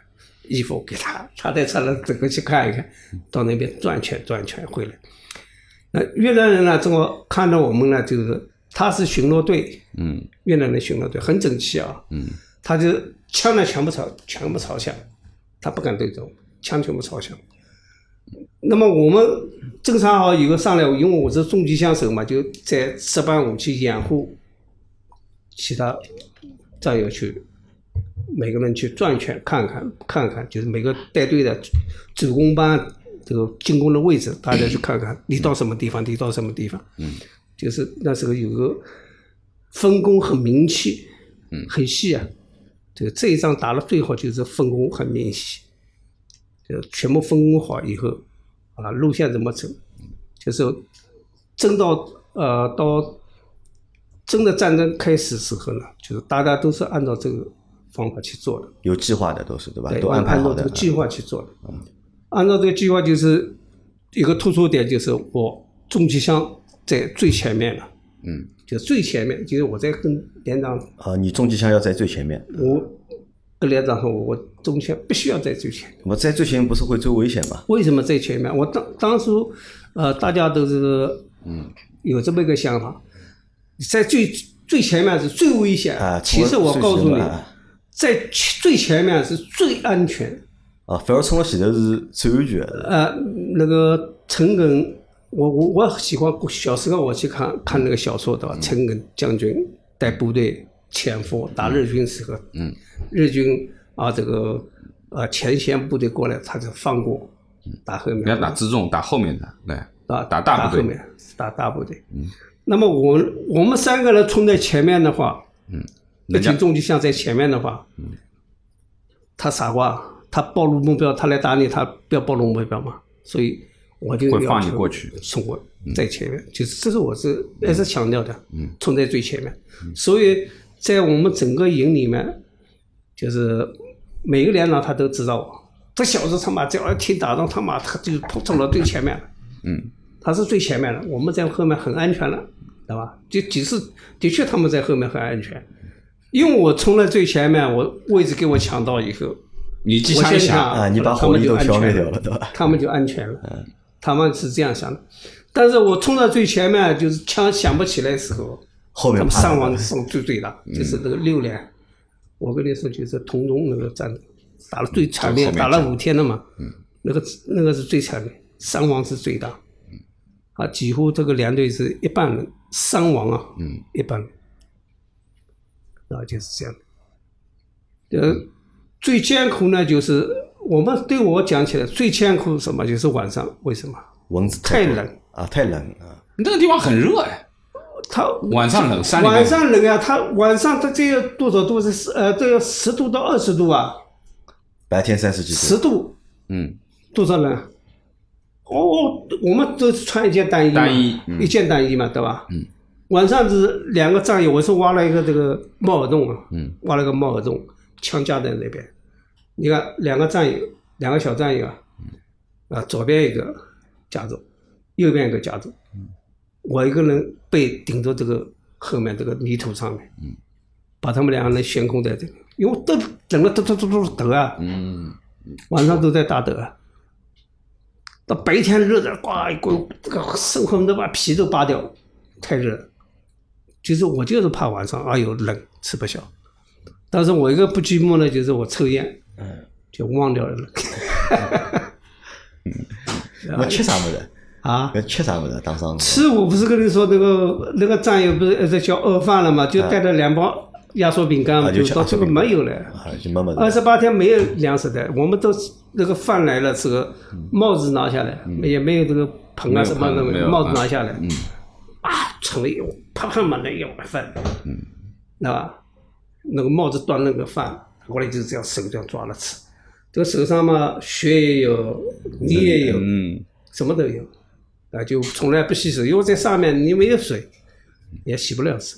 衣服给他，他再穿了走过去看一看，到那边转圈转圈回来。那越南人呢，正好看到我们呢，就是他是巡逻队，嗯越南的巡逻队很整齐啊，嗯他就枪呢全部朝全部朝向，他不敢对中，枪全部朝向。那么我们正常好有个上来，因为我是重机枪手嘛，就在值班武器掩护其他战友去，每个人去转一圈看看看看，就是每个带队的主攻班这个进攻的位置，大家去看看你到什么地方，你到什么地方，嗯，就是那时候有个分工很明确，嗯很细啊。这个这一仗打得最好就是分工很明细，就全部分工好以后，啊，路线怎么走，就是真到呃到真的战争开始时候呢，就是大家都是按照这个方法去做的，有计划的都是对吧？对，都安排好的按照这个。计划去做的。按照这个计划，就是一个突出点，就是我重机枪在最前面了，嗯就最前面，就是我在跟连长啊，你重机枪要在最前面，我跟连长说，我中枪必须要在最前面。那么在最前面不是会最危险吗？为什么在前面？我当当初呃，大家都是嗯有这么一个想法，在最最前面是最危险。啊，其实我告诉你，啊在最前面是最安全。啊，反而冲到前头是最安全的。呃，那个陈赓，我我我喜欢小时候我去看看那个小说对吧？陈赓将军带部队潜伏打日军时候，嗯，日军啊这个呃前线部队过来，他就放过，打后面，你要打辎重，打后面的，对，打打大部队。后面，打大部队。嗯，那么我我们三个人冲在前面的话，嗯，一人家群重就像在前面的话，嗯，他傻瓜，他暴露目标，他来打你，他不要暴露目标嘛，所以我就会放你过去。冲过在前面，就是这是我是也是强调的，嗯，冲在最前面，所以在我们整个营里面，就是每个连长他都知道我，这小子他妈只要一听打仗，他妈他就冲冲到最前面了。嗯他是最前面的，我们在后面很安全了，对吧？就几次的确他们在后面很安全，因为我冲在最前面，我位置给我抢到以后，你机枪一响，抢啊，你把火力都就安全消灭掉了，对吧？他们就安全了。嗯他们是这样想的，但是我冲到最前面，就是枪响不起来的时候，后面伤亡伤最最大，就是那个六连。我跟你说，就是同中那个战斗，打了最惨烈，打了五天了嘛。那个那个是最惨烈，伤亡是最大。啊，几乎这个连队是一半人伤亡啊，嗯，一半人。啊，就是这样的。呃，最艰苦呢，就是我们对我讲起来最艰苦是什么？就是晚上，为什么？蚊子太冷啊，太冷啊，那个地方很热哎，它晚上冷，山里晚上冷啊，它晚上它这要多少度是十呃，这要十度到二十度啊，白天三十几度，十度。嗯。多少冷？哦，我们都是穿一件单衣嘛，单衣嗯。一件单衣嘛，对吧？嗯。晚上是两个战友，我是挖了一个这个帽耳洞啊，嗯，挖了个帽耳洞，枪架在那边。你看两个战友，两个小战友啊，啊，左边一个夹住，右边一个夹住，我一个人被顶着这个后面这个泥土上面，把他们两个人悬空在这里，因为都整个，都都都都抖啊，嗯晚上都在打抖啊。到白天热的，呱一滚，这个生活都把皮都扒掉，太热了。其实我就是怕晚上，哎呦冷，吃不消。但是我一个不寂寞呢，就是我抽烟，嗯，就忘掉了冷。我吃啥物事？啊，要吃啥物事？当上吃我不是跟你说那个那个战友不是在叫饿饭了嘛，就带了两包压缩饼干就到最后没有了。二。十八天没有粮食的，我们都是那个饭来了之后，帽子拿下来，也没有这个盆啊什么的帽子啊拿下来，嗯。啊，盛了一碗，啪啪满了一碗饭，嗯？那个帽子端那个饭，过来就是这样手这样抓了吃，这个手上嘛，血也有，泥也有，嗯。什么都有，啊，就从来不洗手，因为在上面你没有水，也洗不了手。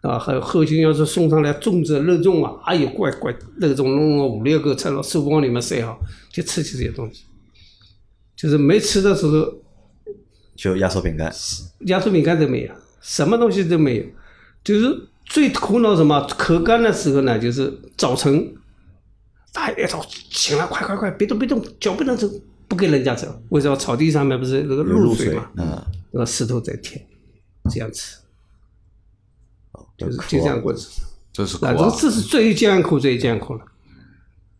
啊，还有后勤要是送上来粽子、肉粽啊，哎呦，乖乖，肉粽弄了五六个，在了书包里面塞好，就吃起这些东西。就是没吃的时候，就压缩饼干，压缩饼干都没有，什么东西都没有。就是最苦恼什么？口干的时候呢，就是早晨，大家早醒了，快快快，别动别动，脚不能走，不给人家走。为什么？草地上面不是那个露水嘛，啊，那个石头在舔，这样吃。就是就这样过日子。这是苦啊，这啊，这是最艰苦最艰苦了。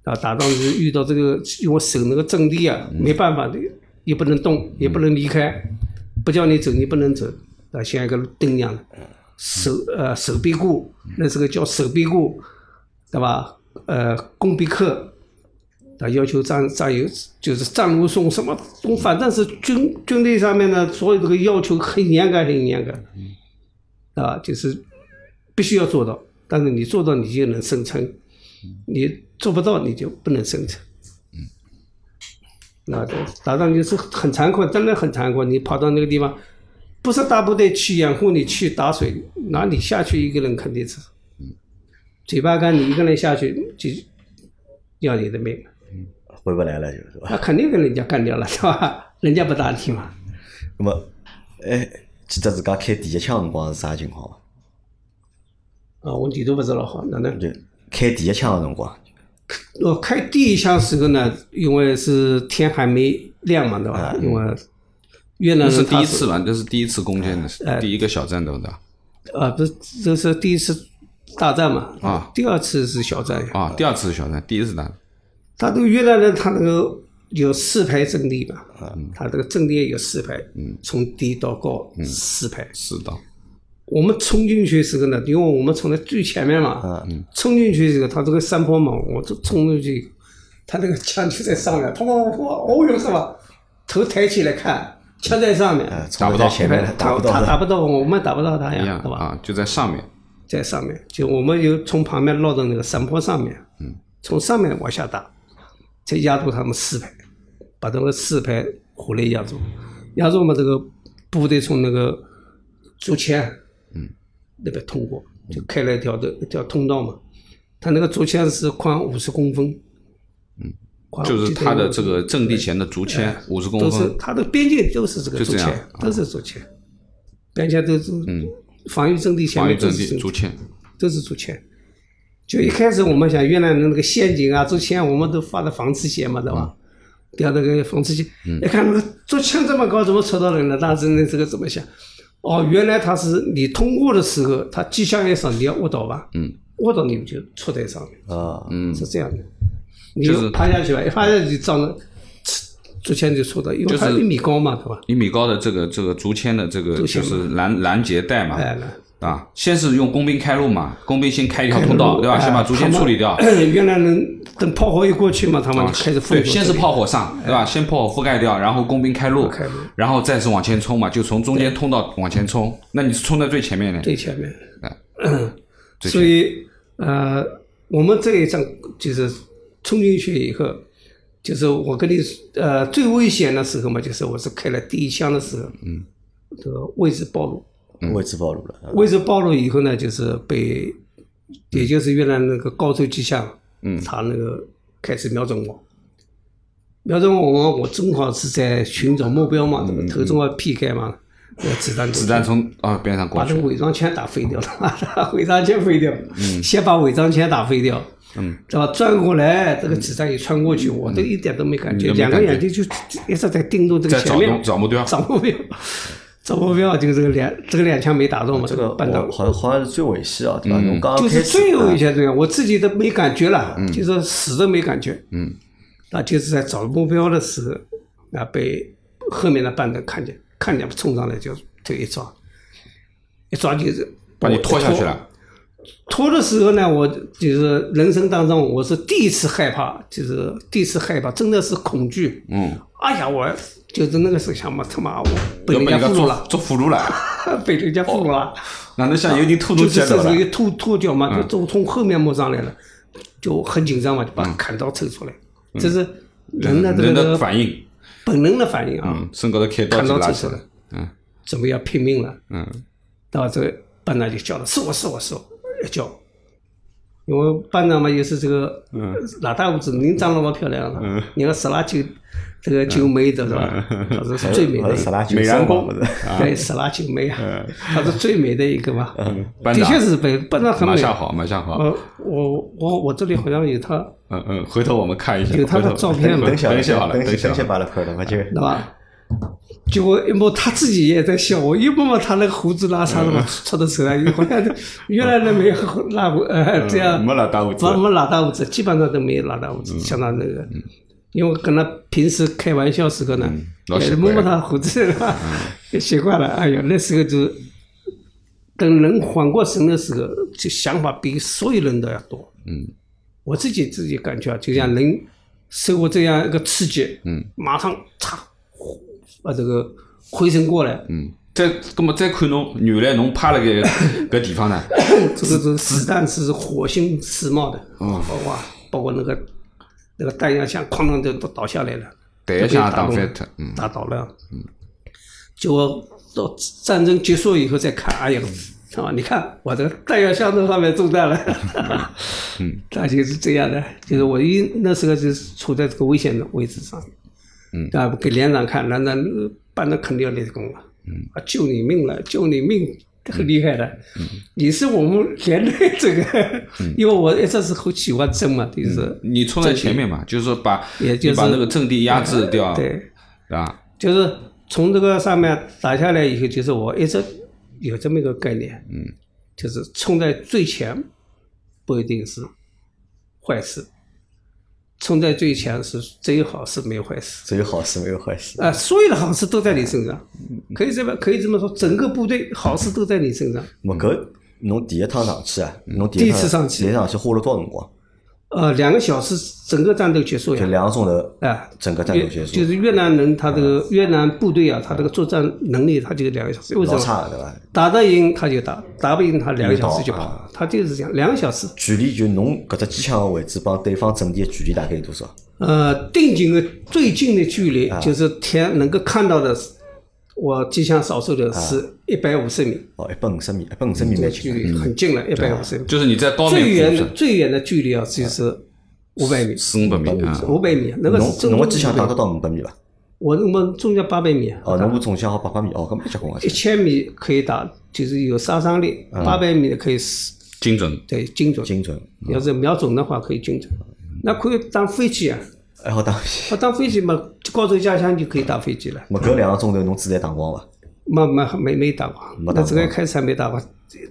啊，打仗时遇到这个，因为守那个阵地啊，没办法的，也不能动，也不能离开，不叫你走你不能走，啊，像一个钉一样的，手呃手臂固，那是个叫手臂固，对吧？呃，弓臂克，啊，要求战战友就是战如松什么，反正是军军队上面的所有这个要求很严格很严格，啊，就是必须要做到，但是你做到你就能生存，你做不到你就不能生存。那打仗就是很残酷，真的很残酷。你跑到那个地方，不是大部队去掩护你去打水，那你下去一个人肯定是，嘴巴干，你一个人下去就要你的命。了，回不来了，就是吧？那肯定跟人家干掉了，是吧？人家不打你嘛。那么，哎，记得自家开第一枪辰光是啥情况伐？啊，我地图不是老好，哪能？就开第一枪的辰光，我开第一枪时候呢，因为是天还没亮嘛，对吧？因为越南那是第一次吧？这是第一次攻坚的，第一个小战斗的啊，不是，这是第一次大战嘛。啊。第二次是小战。啊，第二次是小战，第一次打，他这个越南人，他那个有四排阵地嘛，他这个阵地有四排，从低到高四排。四道，我们冲进去时候呢，因为我们冲在最前面嘛，冲进去时候，他这个山坡嘛，我就冲进去，他那个枪就在上面，砰砰砰砰，哦哟是吧？头抬起来看，枪在上面，呃，打不到前面打不到他，打不到我们打不到他呀，对吧？啊，就在上面，在上面，就我们就从旁边绕到那个山坡上面，嗯，从上面往下打，再压住他们四排，把这个四排火力压住，压住嘛，这个部队从那个竹签，嗯，那边通过，就开了一条的一条通道嘛，它那个竹签是宽五十公分，嗯，就是它的这个阵地前的竹签五十公都是分，它的边界都是这个竹签，都是竹签，边界都是嗯，防御阵地前防御阵面都是地竹签，都是竹签。就一开始我们想越南的那个陷阱啊、竹签，我们都发的防刺线嘛，对吧？掉那个防刺线，一看那个竹签这么高，怎么戳到人了？当时那这个怎么想？哦，原来他是你通过的时候，他机枪一上，你要卧倒吧？嗯，卧倒你就戳在上面，啊，嗯，是这样的。你就是就趴下去吧，一趴下去照着竹签就戳到，因为它就是一米高嘛，对吧？一米高的这个这个竹签的这个就是拦拦截带嘛，啊，先是用工兵开路嘛，工兵先开一条通道，对吧？哎先把竹签处理掉。原来人等炮火一过去嘛，他们就开始先是炮火上，对吧？先炮火覆盖掉，然后工兵开路开路，然后再是往前冲嘛，就从中间通道往前冲。那你是冲在最前面的，最前面。哎 所以呃，我们这一仗就是冲进去以后，就是我跟你呃最危险的时候嘛，就是我是开了第一枪的时候，嗯，这个位置暴露，位置暴露了，啊位置暴露以后呢，就是被，也就是越南那个高州机枪，嗯，他那个开始瞄准我，瞄准我，我正好是在寻找目标嘛？头正好劈开嘛，那子弹子弹从啊边上过去。把这个，伪装枪打飞掉了，伪装枪飞掉，先把伪装枪打飞掉，嗯，对吧？转过来，这个子弹一穿过去，我都一点都没感觉，嗯两个眼睛就一直在盯住这个前面找目标。找目标，找目标，就这个两这个两枪没打中嘛，这个半岛我好像好像是最危险啊，对吧？侬刚刚就是最后一下这样，我自己都没感觉了，就是死都没感觉。嗯，那就是在找目标的时候，啊，被后面的班长看见，看见冲上来就就一抓，一抓就是把你拖下去了。拖的时候呢，我就是人生当中我是第一次害怕，就是第一次害怕，真的是恐惧。嗯，哎呀，我就是那个时候想嘛，他妈我被人家俘虏了，做俘虏了，被人家俘虏了。哪能像有点突突就是起来了。了？这时候一吐吐脚嘛，就就从后面摸上来了，就很紧张嘛，就把砍刀抽出来，这是人的这个反应，本能的反应啊，嗯，身高头砍刀抽出来，，嗯。准备要拼命了，嗯，到这个班长就叫了，是我是我是我，一叫。因为班长嘛，又是这个老大胡子，您长得老漂亮了，你看十拉九这个九妹的是吧？她是最美的一个，十拉九美髯公不是？对，十拉九妹啊，她是最美的一个嘛。的确是被班长很美。马下好，马下好，呃，我我我这里好像有她，嗯嗯，回头我们看一下，有他的照片嘛等一下好了，等等一下等，先把它拍了，我就对吧？结果一摸他自己也在笑，我一摸摸他那个胡子拉碴的嘛，出的手啊，好像原来都没有拉胡呃这样，没拉大胡子。没没拉大胡子，基本上都没有拉大胡子，像他那个，因为我跟他平时开玩笑时候呢，摸摸他胡子，也习惯了。哎呀，那时候就等人缓过神的时候，就想法比所有人都要多。嗯，我自己自己感觉啊，就像人受过这样一个刺激，嗯，马上嚓，把这个回神过来，嗯，再那么再看侬原来侬趴了个 搿地方呢，这个这子弹是火星四冒的，哦。哇，包括那个那个弹药箱哐当就都倒下来了，弹药箱也打翻脱嗯。打倒了，嗯，结果到战争结束以后再看，哎呀，啊，你看我这个弹药箱都上面中弹了，嗯，那就是这样的，就是我一那时候就是处在这个危险的位置上，嗯。啊，给连长看，连长呃办的肯定要立功了，嗯，啊，救你命了，救你命。很厉害的，嗯。你是我们连队这个，因为我一直是很喜欢争嘛，就是你冲在前面嘛，就是说把也就是你把那个阵地压制掉，对，是吧？就是从这个上面打下来以后，就是我一直有这么一个概念，嗯，就是冲在最前不一定是坏事，冲在最前是只有好事没有坏事。只有好事没有坏事。啊，所有的好事都在你身上，可以这么可以这么说，整个部队好事都在你身上。我搿侬第一趟上去啊，侬第第一次上去第一趟上去花了多少辰光？呃，两个小时整个战斗结束就，两个钟头，啊，整个战斗结束，就是越南人他这个越南部队啊，他这个作战能力他就两个小时，为什么？打得赢他就打，打不赢他两个小时就就跑，他就是这样，两个小时。距离就侬搿只机枪的位置帮对方阵地的距离大概有多少？呃，定睛的最近的距离啊。就是天能够看到的是，我机枪扫射的是一百五十米，哦，一百五十米，一百五十米的。距离很近了，一百五十米。就是你在高最远的最远的距离啊，就是五百米，四五百米啊，五百米，那个是侬正中侬个机枪打得到五百米。吧？我我们中间八百米，哦，侬我中枪好八百米，哦，搿蛮结棍啊一。千米可以打，就是有杀伤力，八百米的可以死。精准。对精准，精准，要是瞄准的话可以精准。那可以当飞机啊，还好打。我打飞机嘛，高头加枪就可以打飞机了。么搿两个钟头侬子弹打光伐？没没没没打光，没打过那这个开始还没打光，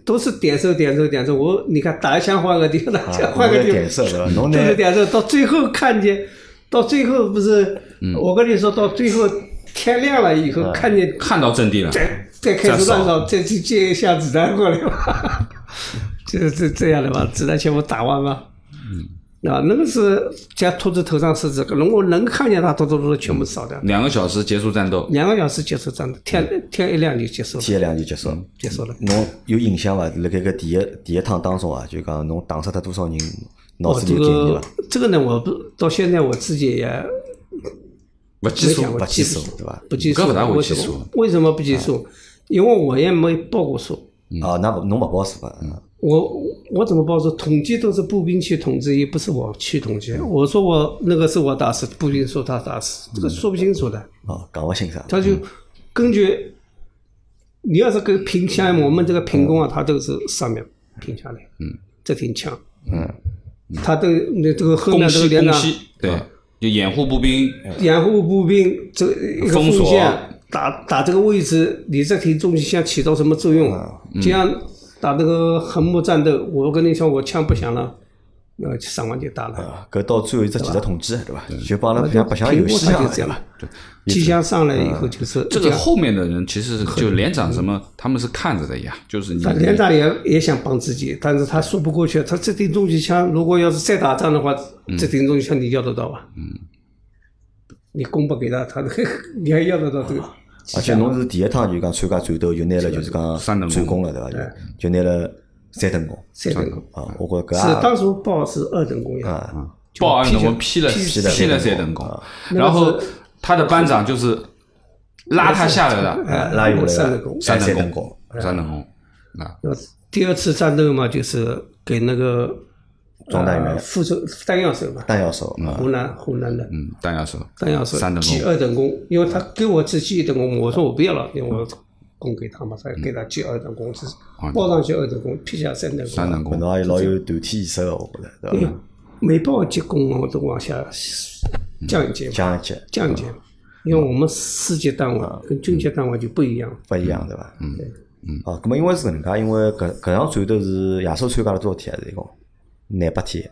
都是点手点手点手。我你看打一枪换个地方，打一枪换个地方，就是点手。到最后看见，到最后不是，我跟你说，到最后天亮了以后，看见看到阵地了，再再开始乱扫，再去接一下子弹过来吧，就 是这这样的吧，子弹全部打完嘛。嗯，啊，那个是在兔子头上是这个，如果能看见它，突突突全部扫掉。两个小时结束战斗。两个小时结束战斗，天天一亮就结束了，天一亮就结束了。结束了。侬有印象伐？辣盖搿第一第一趟当中啊，就讲侬打死脱多少人，脑子里有概念个伐？这个呢，我不到现在我自己也不记数不计记数对伐？不记数为什么不记数？因为我也没报过数。啊，那不侬勿报数伐？嗯我我怎么报数？统计都是步兵去统计，也不是我去统计。我说我那个是我打死，步兵说他打死，这个说不清楚的。哦，搞不清楚。他就根据你要是跟评像我们这个评功啊，他都是上面评下来，嗯，这挺强，嗯，他都那这个后攻面这个连长攻西，对，就掩护步兵，掩护步兵这一个封线打打这个位置，你这挺重机枪起到什么作用？就像打那个横木战斗，我跟你说，我枪不响了，那就上完就打了。啊，搿到最后一只技术统计，对伐？就帮阿拉像白相游戏一样，他就这样对伐？了。机枪上来以后就是这个后面的人其实就连长什么，他们是看着的呀，就是你连长也也想帮自己，但是他说不过去。他这顶重机枪，如果要是再打仗的话，这顶重机枪你要得到吧？嗯，你供不给他，他 你还要得到这个？而且侬是第一趟就讲参加战斗，就拿了就是讲三等功战功了，对伐？就就拿了三等功三等功啊！我觉搿是当时报是二等功呀，啊，报案我们批批了批批了三等功，然后他的班长就是拉他下来的。啊拉下来了三等功。三三等等功。功，三等功。啊，呃第二次战斗嘛，就是给那个装弹员呃副手弹药手嘛，弹药手啊，湖南湖南的。嗯，弹药手，弹药手三等记功，二等功，因为他给我只记一等功，我说我不要了，因为我供给他嘛，才给他记二等功，是报上去二等功，批下三等功。三等功，搿侬也老有团体意识的，我觉得，对吧？每报一级功，我都往下降一级，降一级，降一级。因为我们市级单位跟军级单位就不一样。不一样对吧？嗯。嗯。哦，那么因为是搿能介，因为搿搿场战斗是亚叔参加了多少天啊？是一共廿八天。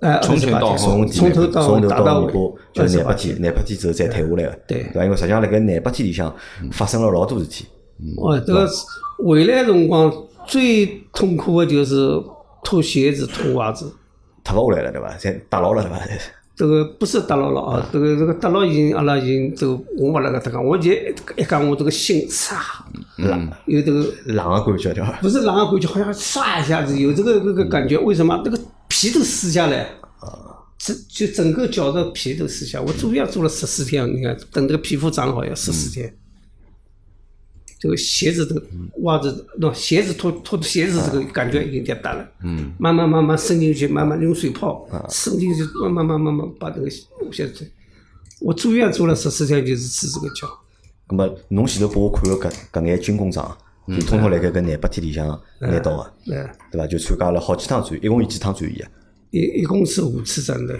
哎，从头到从从头到从头到尾巴就是廿八天，廿八天之后再退下来个，对对伐？因为实际上辣盖廿八天里向发生了老多事体，哦，这个回来辰光最痛苦的就是脱鞋子、脱袜子。脱勿下来了对伐？侪打牢了对伐？这个不是打牢了啊，这个这个打牢已经阿拉已经这个我勿辣搿搭讲，我就一讲我这个心唰冷，有这个冷的感觉对伐？不是冷的感觉，好像唰一下子有这个这个感觉，为什么？这个皮都撕下来，这就整个脚的皮都撕下来。我住院住了十四天，你看等这个皮肤长好要十四天。这个鞋子这个袜子，那鞋子脱脱鞋子这个感觉有点大了，嗯，慢慢慢慢伸进去，慢慢用水泡伸进去，慢慢慢慢慢把这个鞋子，我住院住了十四天就是治这个脚。那么侬前头拨我看个搿搿眼军功章，就通通辣盖搿廿八天里向拿到个，哎，对伐？就参加了好几趟战，一共有几趟战役啊？一一共是五次战斗，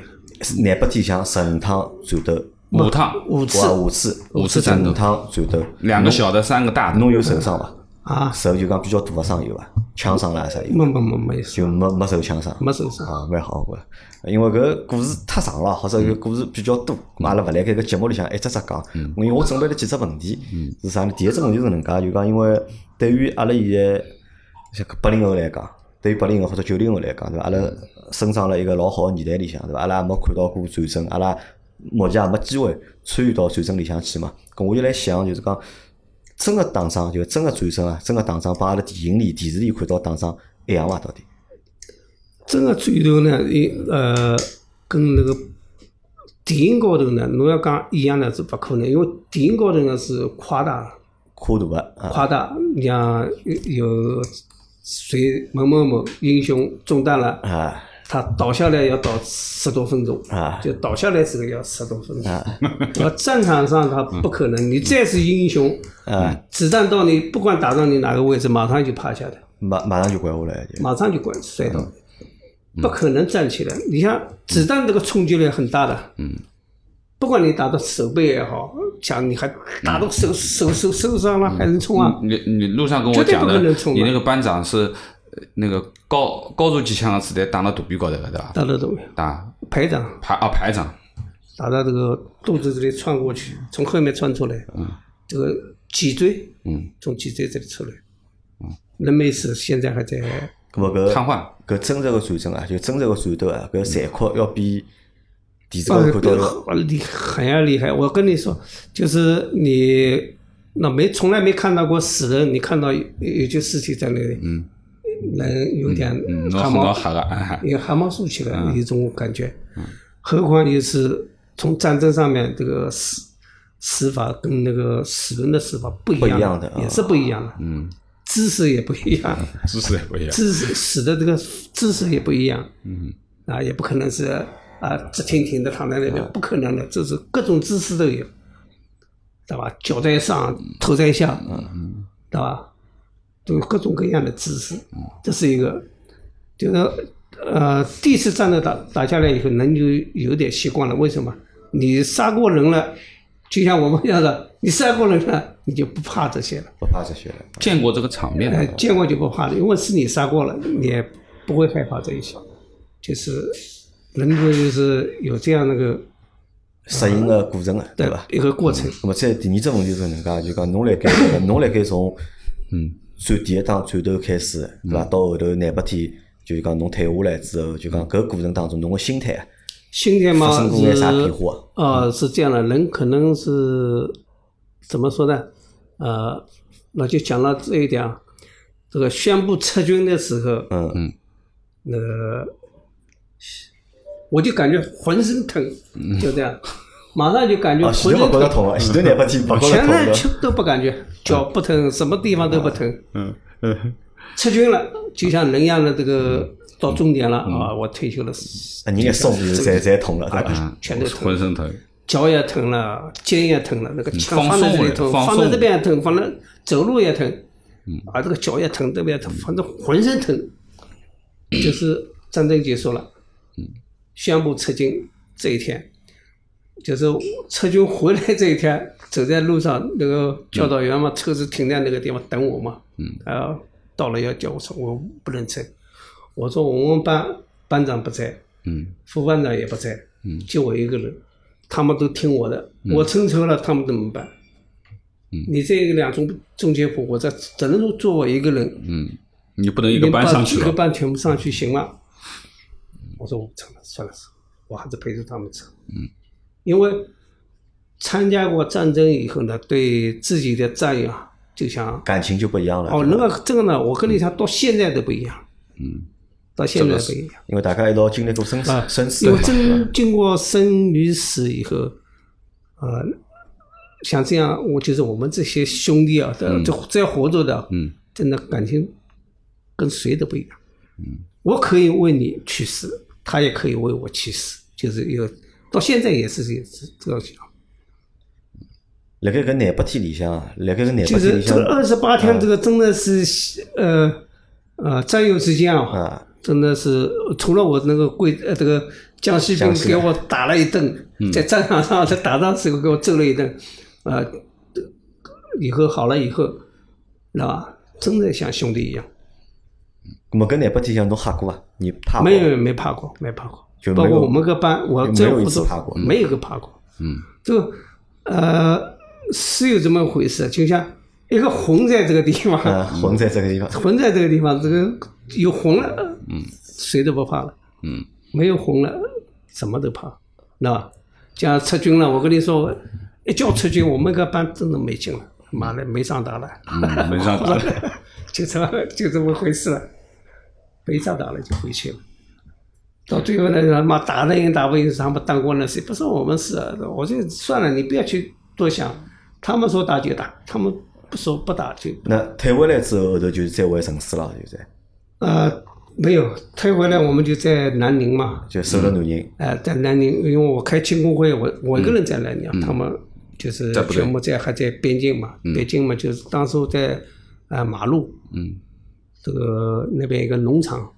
廿八天里向十五趟战斗，五趟，五次哇，五次，五次战斗五趟战斗，两个小的，三个大的。侬有受伤伐？啊，受就讲比较大个伤有伐？枪伤啦啥有？没没没没有就没没受枪伤。没受伤。啊，蛮好个，因为搿故事太长了，或者搿故事比较多，阿拉勿辣盖搿节目里向一只只讲。因为我准备了几只问题，是啥呢？第一只问题是搿能介，就讲因为对于阿拉现在像八零后来讲，对于八零后或者九零后来讲，对伐？阿拉生长了一个老好个年代里向，对伐？阿拉也没看到过战争，阿拉目前也没机会参与到战争里向去嘛。咁我就来想，就是讲真个打仗，就真个战争啊，真个打仗帮阿拉电影里、电视里看到打仗一样伐？到底？真个战斗呢，一呃，跟那个电影高头呢，侬要讲一样呢是勿可能，因为电影高头呢是夸大夸大夸大，你像有有谁某某某英雄中弹了，啊他倒下来要倒十多分钟，啊就倒下来这个要十多分钟。而战场上他不可能，你再是英雄，啊，子弹到你不管打到你哪个位置，马上就趴下的。马马上就拐下来就。马上就滚摔倒，不可能站起来。你像子弹这个冲击力很大的，嗯，不管你打到手背也好，讲你还打到手手手受伤了还能冲啊？你你路上跟我讲的你那个班长是呃那个高高度机枪的子弹打到肚皮高头的，对吧？打到肚皮。打。排长。排啊排长，打到这个肚子这里穿过去，从后面穿出来，嗯，这个脊椎，嗯，从脊椎这里出来，嗯，人没死，现在还在咁么搿瘫痪。搿真实个战争啊，就真实个战斗啊，搿残酷要比电视高头看到的呃厉很呀厉害。我跟你说，就是你那没从来没看到过死人，你看到有有具尸体在那里，嗯，人有点嗯，汗毛汗毛竖起来，有一种感觉。何况又是从战争上面这个死死法跟那个死人的死法不一样，也是不一样的，嗯，姿势也不一样，姿势也不一样。姿势死的这个姿势也不一样，嗯，啊，也不可能是啊直挺挺的躺在那边，不可能的，这是各种姿势都有，对吧？脚在上，头在下，嗯，对吧？都有各种各样的姿势，这是一个，就是呃，第一次战斗打打下来以后，人就有点习惯了。为什么？你杀过人了，就像我们一样的，你杀过人了，你就不怕这些了。不怕这些了。见过这个场面哎的，，见过就不怕了，因为是你杀过了，你也不会害怕这一些。就是人格就是有这样那个适应个过程啊，对伐？一个过程。那么在第二只问题是搿能介，就讲侬辣盖搿个侬辣盖从嗯战第一场战斗开始，对伐？到后头廿八天，就是讲侬退下来之后，就讲搿过程当中侬个心态啊，心态嘛发生过眼啥变是化？呃是这样的，人可能是怎么说呢？呃，那就讲到这一点啊，这个宣布撤军的时候，嗯。嗯，那个我就感觉浑身疼，就这样，马上就感觉浑身疼。头勿觉着痛个，前头廿八天勿觉着全痛都不感觉，脚不疼，什么地方都不疼。嗯嗯，撤军了，就像人一样的这个到终点了啊！我退休了，啊，人一松就侪侪痛了，对伐？啊，全都疼，浑身疼，脚也疼了，肩也疼了，那个枪放在这里疼，放放在这边也疼，放在走路也疼，啊，这个脚也疼，这边也疼，反正浑身疼。就是战争结束了，宣布撤军这一天，就是撤军回来这一天，走在路上，那个教导员嘛，车子停在那个地方等我嘛。嗯。啊，到了要叫我撤，我不能撤。我说我们班班长不在，嗯，副班长也不在，嗯，就我一个人，他们都听我的，我乘车了，他们怎么办？嗯，你这个两中中间部，我这只能说做我一个人，嗯，你不能一个班上去一个班全部上去行吗？我说我不成了，算了，我还是陪着他们走，嗯，因为参加过战争以后呢，对自己的战友啊，就像感情就不一样了。哦，那个这个呢，我跟你讲，到现在都不一样，嗯。到现在不一样，因为大家一道经历过生死，生死因为真经过生与死以后，呃，像这样，我就是我们这些兄弟啊，这这这活着的，嗯，真的感情跟谁都不一样。嗯，我可以为你去死，他也可以为我去死，就是有到现在也是也是这样想。辣盖搿廿八天里向，辣盖搿廿八天里向，这个二十八天，这个真的是呃呃战友之间啊。真的是除了我那个贵呃这个江西兵给我打了一顿，在战场上在打仗时候给我揍了一顿，啊，以后好了以后，是吧？真的像兄弟一样。那么跟廿八天像侬吓过啊？你怕过？没有没怕过，没怕过。包括我们个班，我没有一次怕过，没有个怕过。嗯。这个呃是有这么回事，就像一个魂在这个地方，魂在这个地方，魂在这个地方，这个有魂了。嗯，谁都不怕了。嗯，没有红了，什么都怕，那像撤军了，我跟你说，一叫撤军，我们个班真的没劲了，妈的没上打了，没上打了，就这就这么回事了，没上打了就回去了。到最后呢，他妈打的赢打不赢是他们当官的事，不是我们事。我就算了，你不要去多想，他们说打就打，他们不说不打就。那退回来之后，后头就是再回城市了，就在。呃。没有退回来，我们就在南宁嘛，就守了南宁。哎，在南宁，因为我开庆功会，我我一个人在南宁，他们就是全部在还在边境嘛，边境嘛，就是当初在啊马路，嗯，这个那边一个农场，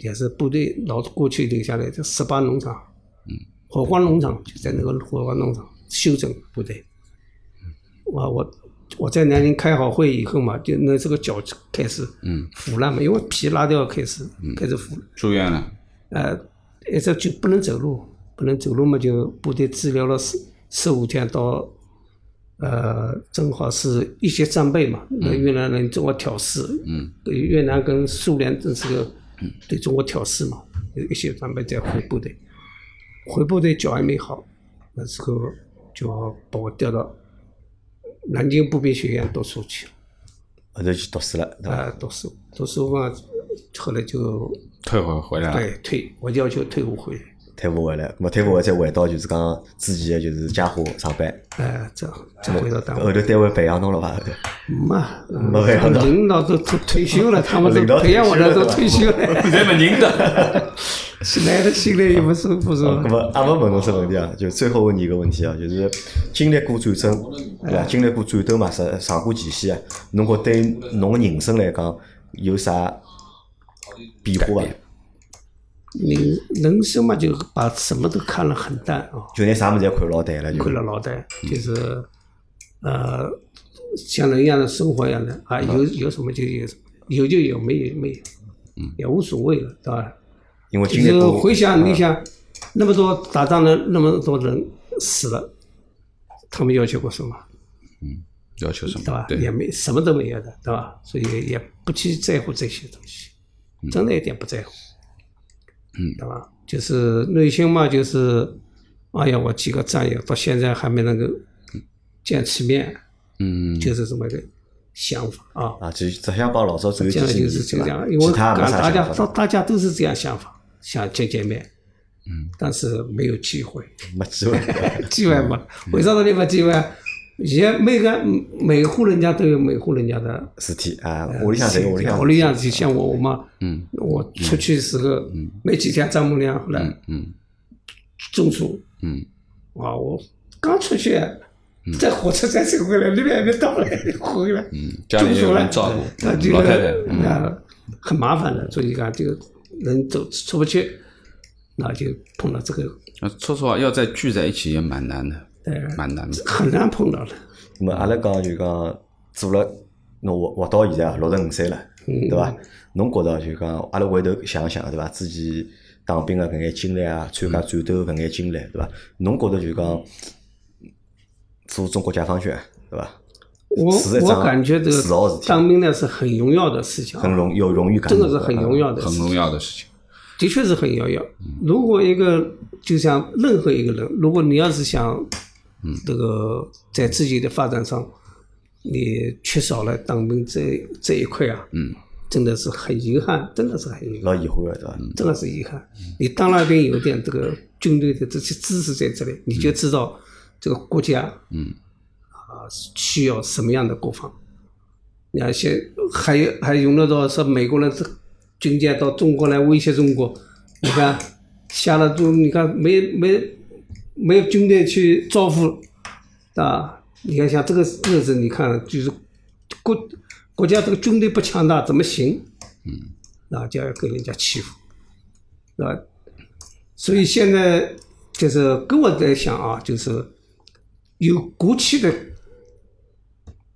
也是部队老过去留下来的十八农场，嗯，火光农场就在那个火光农场休整部队，我我。我在南宁开好会以后嘛，就那这个脚开始嗯腐烂嘛，因为皮拉掉开始开始腐。住院了。呃，一直就不能走路，不能走路嘛，就部队治疗了十十五天，到呃正好是一些战备嘛，那越南人正好挑事，嗯越南跟苏联这是个对中国挑事嘛，有一些战备在回部队，回部队脚还没好，那时候就把我调到。南京步兵学院读书去了，后头去读书了，啊，读书，读书嘛，后来就退伍回来了。对，退，我要求退伍回来。退伍回来，我退伍回来再回到就是讲之前的就是家伙上班。哎，这再回到单位。后头单位培养侬了伐？没，没培养领导都都退休了，他们都培养我了都退休了。在没认得。来的心里也不舒服是吧？那么阿没问侬只问题啊，就最后问你一个问题啊，就是经历过战争，对伐？经历过战斗嘛，上上过前线啊，侬觉对侬个人生来讲有啥变化伐？人人生嘛，就把什么都看了很淡啊。就拿啥物事也看老淡了，就看了老淡，就是呃，像人一样的生活一样的啊，有有什么就有，有就有，没有没有，也无所谓了，对吧？因为就是回想，你想那么多打仗的那么多人死了，他们要求过什么？嗯，要求什么？对吧？对，也没什么都没有的，对吧？所以也不去在乎这些东西，真的一点不在乎。嗯，对吧？就是内心嘛，就是哎呀，我几个战友到现在还没能够见次面，嗯，就是这么个想法啊。啊，只只想把老早走这样就是这样，因为大家大大家都是这样想法，想见见面，嗯，但是没有机会，没机会，机会嘛？为啥子你没机会？现在每个每户人家都有每户人家的事体啊，屋里向侪屋里向，屋里向就像我我嘛，嗯，我出去时候，嗯没几天丈母娘来，嗯，中暑，嗯，啊，我刚出去，在火车站走回来，那边还没到来，回来，嗯，家里有人照顾，啊，很麻烦的，所以讲就人走出不去，那就碰到这个。那说实话，要再聚在一起也蛮难的，对，蛮难的。很难碰到的。那么阿拉讲就讲做了，侬活活到现在啊，六十五岁了，对伐？侬觉着就讲阿拉回头想想，对伐？自己当兵的搿眼经历啊，参加战斗搿眼经历，对伐？侬觉着就讲做中国解放军，对伐？我我感觉这个当兵呢是很荣耀的事情，很荣有荣誉感，真的是很荣耀的，很荣耀的事情。的确是很荣耀。如果一个就像任何一个人，如果你要是想，嗯，这个在自己的发展上，你缺少了当兵这这一块啊，嗯，真的是很遗憾，真的是很遗憾，老遗憾的，对吧？真的是遗憾。你当了兵有点这个军队的这些知识在这里，你就知道这个国家，嗯。啊，需要什么样的国防？你看，现还有还用得到说美国人这军舰到中国来威胁中国？你看下了都，你看没没没有军队去招呼啊？你看像这个日子，你看就是国国家这个军队不强大怎么行？嗯，那就要跟人家欺负，是吧？所以现在就是跟我在想啊，就是有骨气的。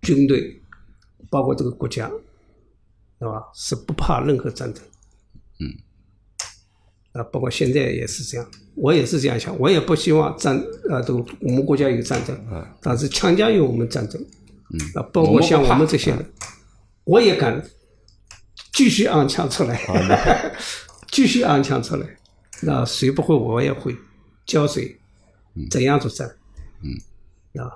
军队，包括这个国家，对吧？是不怕任何战争。嗯。啊，包括现在也是这样，我也是这样想，我也不希望战啊，都我们国家有战争。嗯。但是强加于我们战争。嗯。啊，包括像我们这些人，我也敢继续昂枪出来。继续昂枪出来。那谁不会，我也会教谁怎样作战。嗯。啊。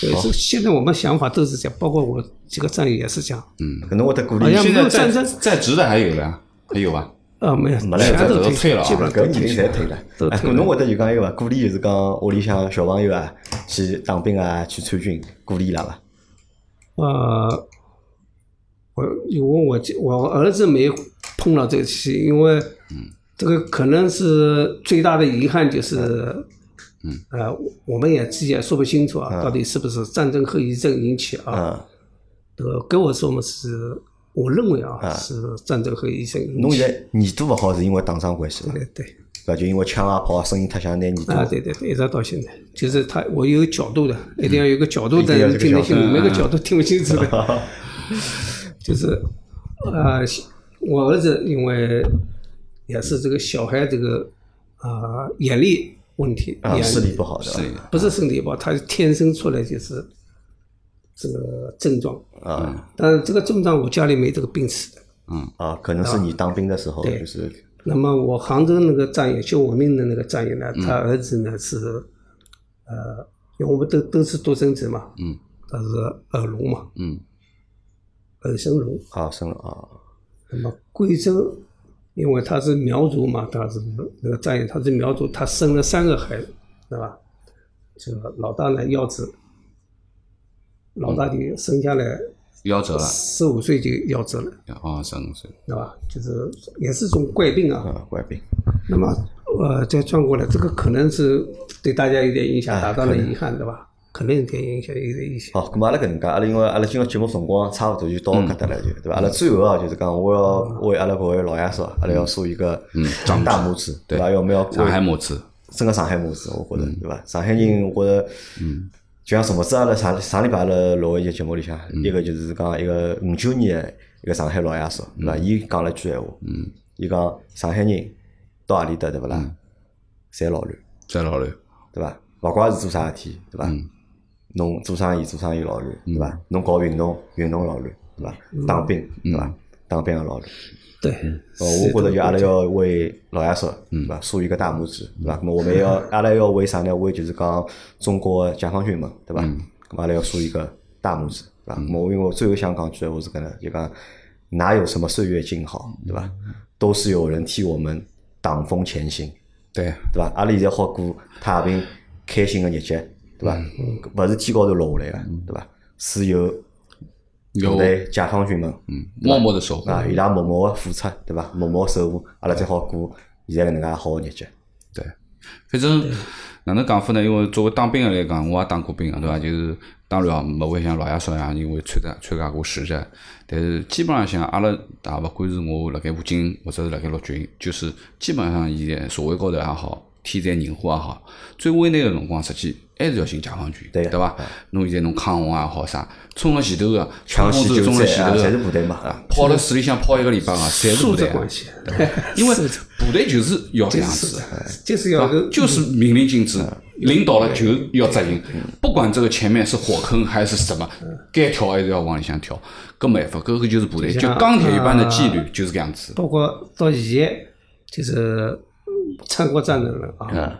所以说现在我们想法都是这样，包括我几个战友也是这样。嗯，可能我的鼓励。现在在在职的还有了，还有吧？呃，没有，没了，全都退了，基本搿年龄侪退了。都退了。侬会得就讲一个伐？鼓励就是讲屋里向小朋友啊，去当兵啊，去参军，鼓励伊拉伐？呃，我因为我我儿子没碰到这个事，因为这个可能是最大的遗憾就是。嗯，呃，我们也自己也说不清楚啊，到底是不是战争后遗症引起啊？这个跟我说嘛是，我认为啊是战争和医生。侬现在耳朵不好是因为打仗关系对对。那就因为枪啊炮啊声音太响，拿耳朵。啊对对对，一直到现在，就是他我有角度的，一定要有个角度的人听得清楚，没个角度听不清楚的。就是啊，我儿子因为也是这个小孩这个啊眼力。问题啊，视力不好的，不是身体不好，他天生出来就是这个症状啊。但是这个症状我家里没这个病史的，嗯啊，可能是你当兵的时候就是。那么我杭州那个战友救我命的那个战友呢，他儿子呢是呃，因为我们都都是独生子嘛，嗯，他是耳聋嘛，嗯，耳生聋啊，生啊。那么贵州。因为他是苗族嘛，他是那个战友，他是苗族，他生了三个孩子，对吧？这个老大呢夭折，老大就生下来夭折了，十五岁就夭折了。啊，十五岁，对吧？就是也是种怪病啊，怪病。那么呃，再转过来，这个可能是对大家有点影响，达到了遗憾，对吧？可能有点影响，有点影响。好，咁么阿拉搿能介，阿拉因为阿拉今个节目辰光差勿多就到搿搭了，就对伐？阿拉最后啊，就是讲我要为阿拉搿位老爷叔，阿拉要竖一个大拇指，对伐？要么要上海拇指，整个上海拇指，我觉着对伐？上海人，我觉着，嗯，就像昨么子阿拉上上礼拜阿拉录一节节目里向，一个就是讲一个五九年的一个上海老爷叔，对伐？伊讲了句闲话，嗯，伊讲上海人到阿里搭对勿啦？侪老乱，侪老乱，对伐？勿怪是做啥事体，对伐？侬做生意做生意老乱，对伐？侬搞运动运动老乱，对伐？当兵对伐？当兵的老乱。对。哦，我觉着就阿拉要为老爷叔，对伐？竖一个大拇指，对伐？么我们要 阿拉要为啥呢？为就是讲中国解放军们，对伐？咁阿拉要竖一个大拇指，对伐？么我因为我最后想讲句话是搿能，就讲哪有什么岁月静好，对吧？都是有人替我们挡风前行，对对吧？阿拉现在好过太平开心的日节。对吧？勿是天高头落下来个，对吧？是有有待解放军们，嗯，默默的守护啊，伊拉默默的付出，对伐？默默守护，阿拉才好过现在搿能介好个日脚。对，反正哪能讲法呢？因为作为当兵个来讲，我也当过兵个，对伐？就是当然哦，勿会像老爷说一样，因为参加参加过实战，但是基本上像阿拉啊，勿管是我辣盖武警或者是辣盖陆军，就是基本上现在社会高头也好。天灾人祸也好，最危难个辰光，实际还是要寻解放军，对个对伐？侬现在侬抗洪也好啥，冲了前头个，抢险救冲了前灾啊，侪是头个，部队嘛。泡了水里向泡一个礼拜啊，侪是部队关系，因为部队就是要这样子，就是要有就是命令禁止，领导了就要执行，不管这个前面是火坑还是什么，该跳还是要往里向跳，搿没办法，搿个就是部队，就钢铁一般的纪律就是搿样子。包括到现在就是参过战的人啊，嗯，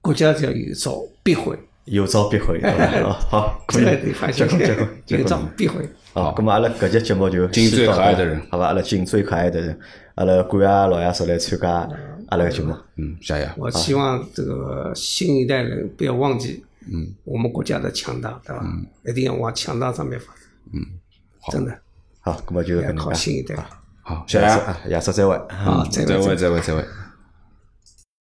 国家只要有招必毁，有招必回。哦好，可以结棍结棍结有招。必毁。好，那么阿拉搿节节目就敬最先到这可爱的人好吧？阿拉敬最可爱的人，阿拉感谢老爷叔来参加阿拉个节目。嗯，谢谢。我希望这个新一代人不要忘记，嗯，我们国家的强大，对吧？一定要往强大上面发展，嗯，真的好，咁么就搿要能介。靠新一代好，谢谢。啊，夜叔再会。啊，再再会，会再会。再会，再会。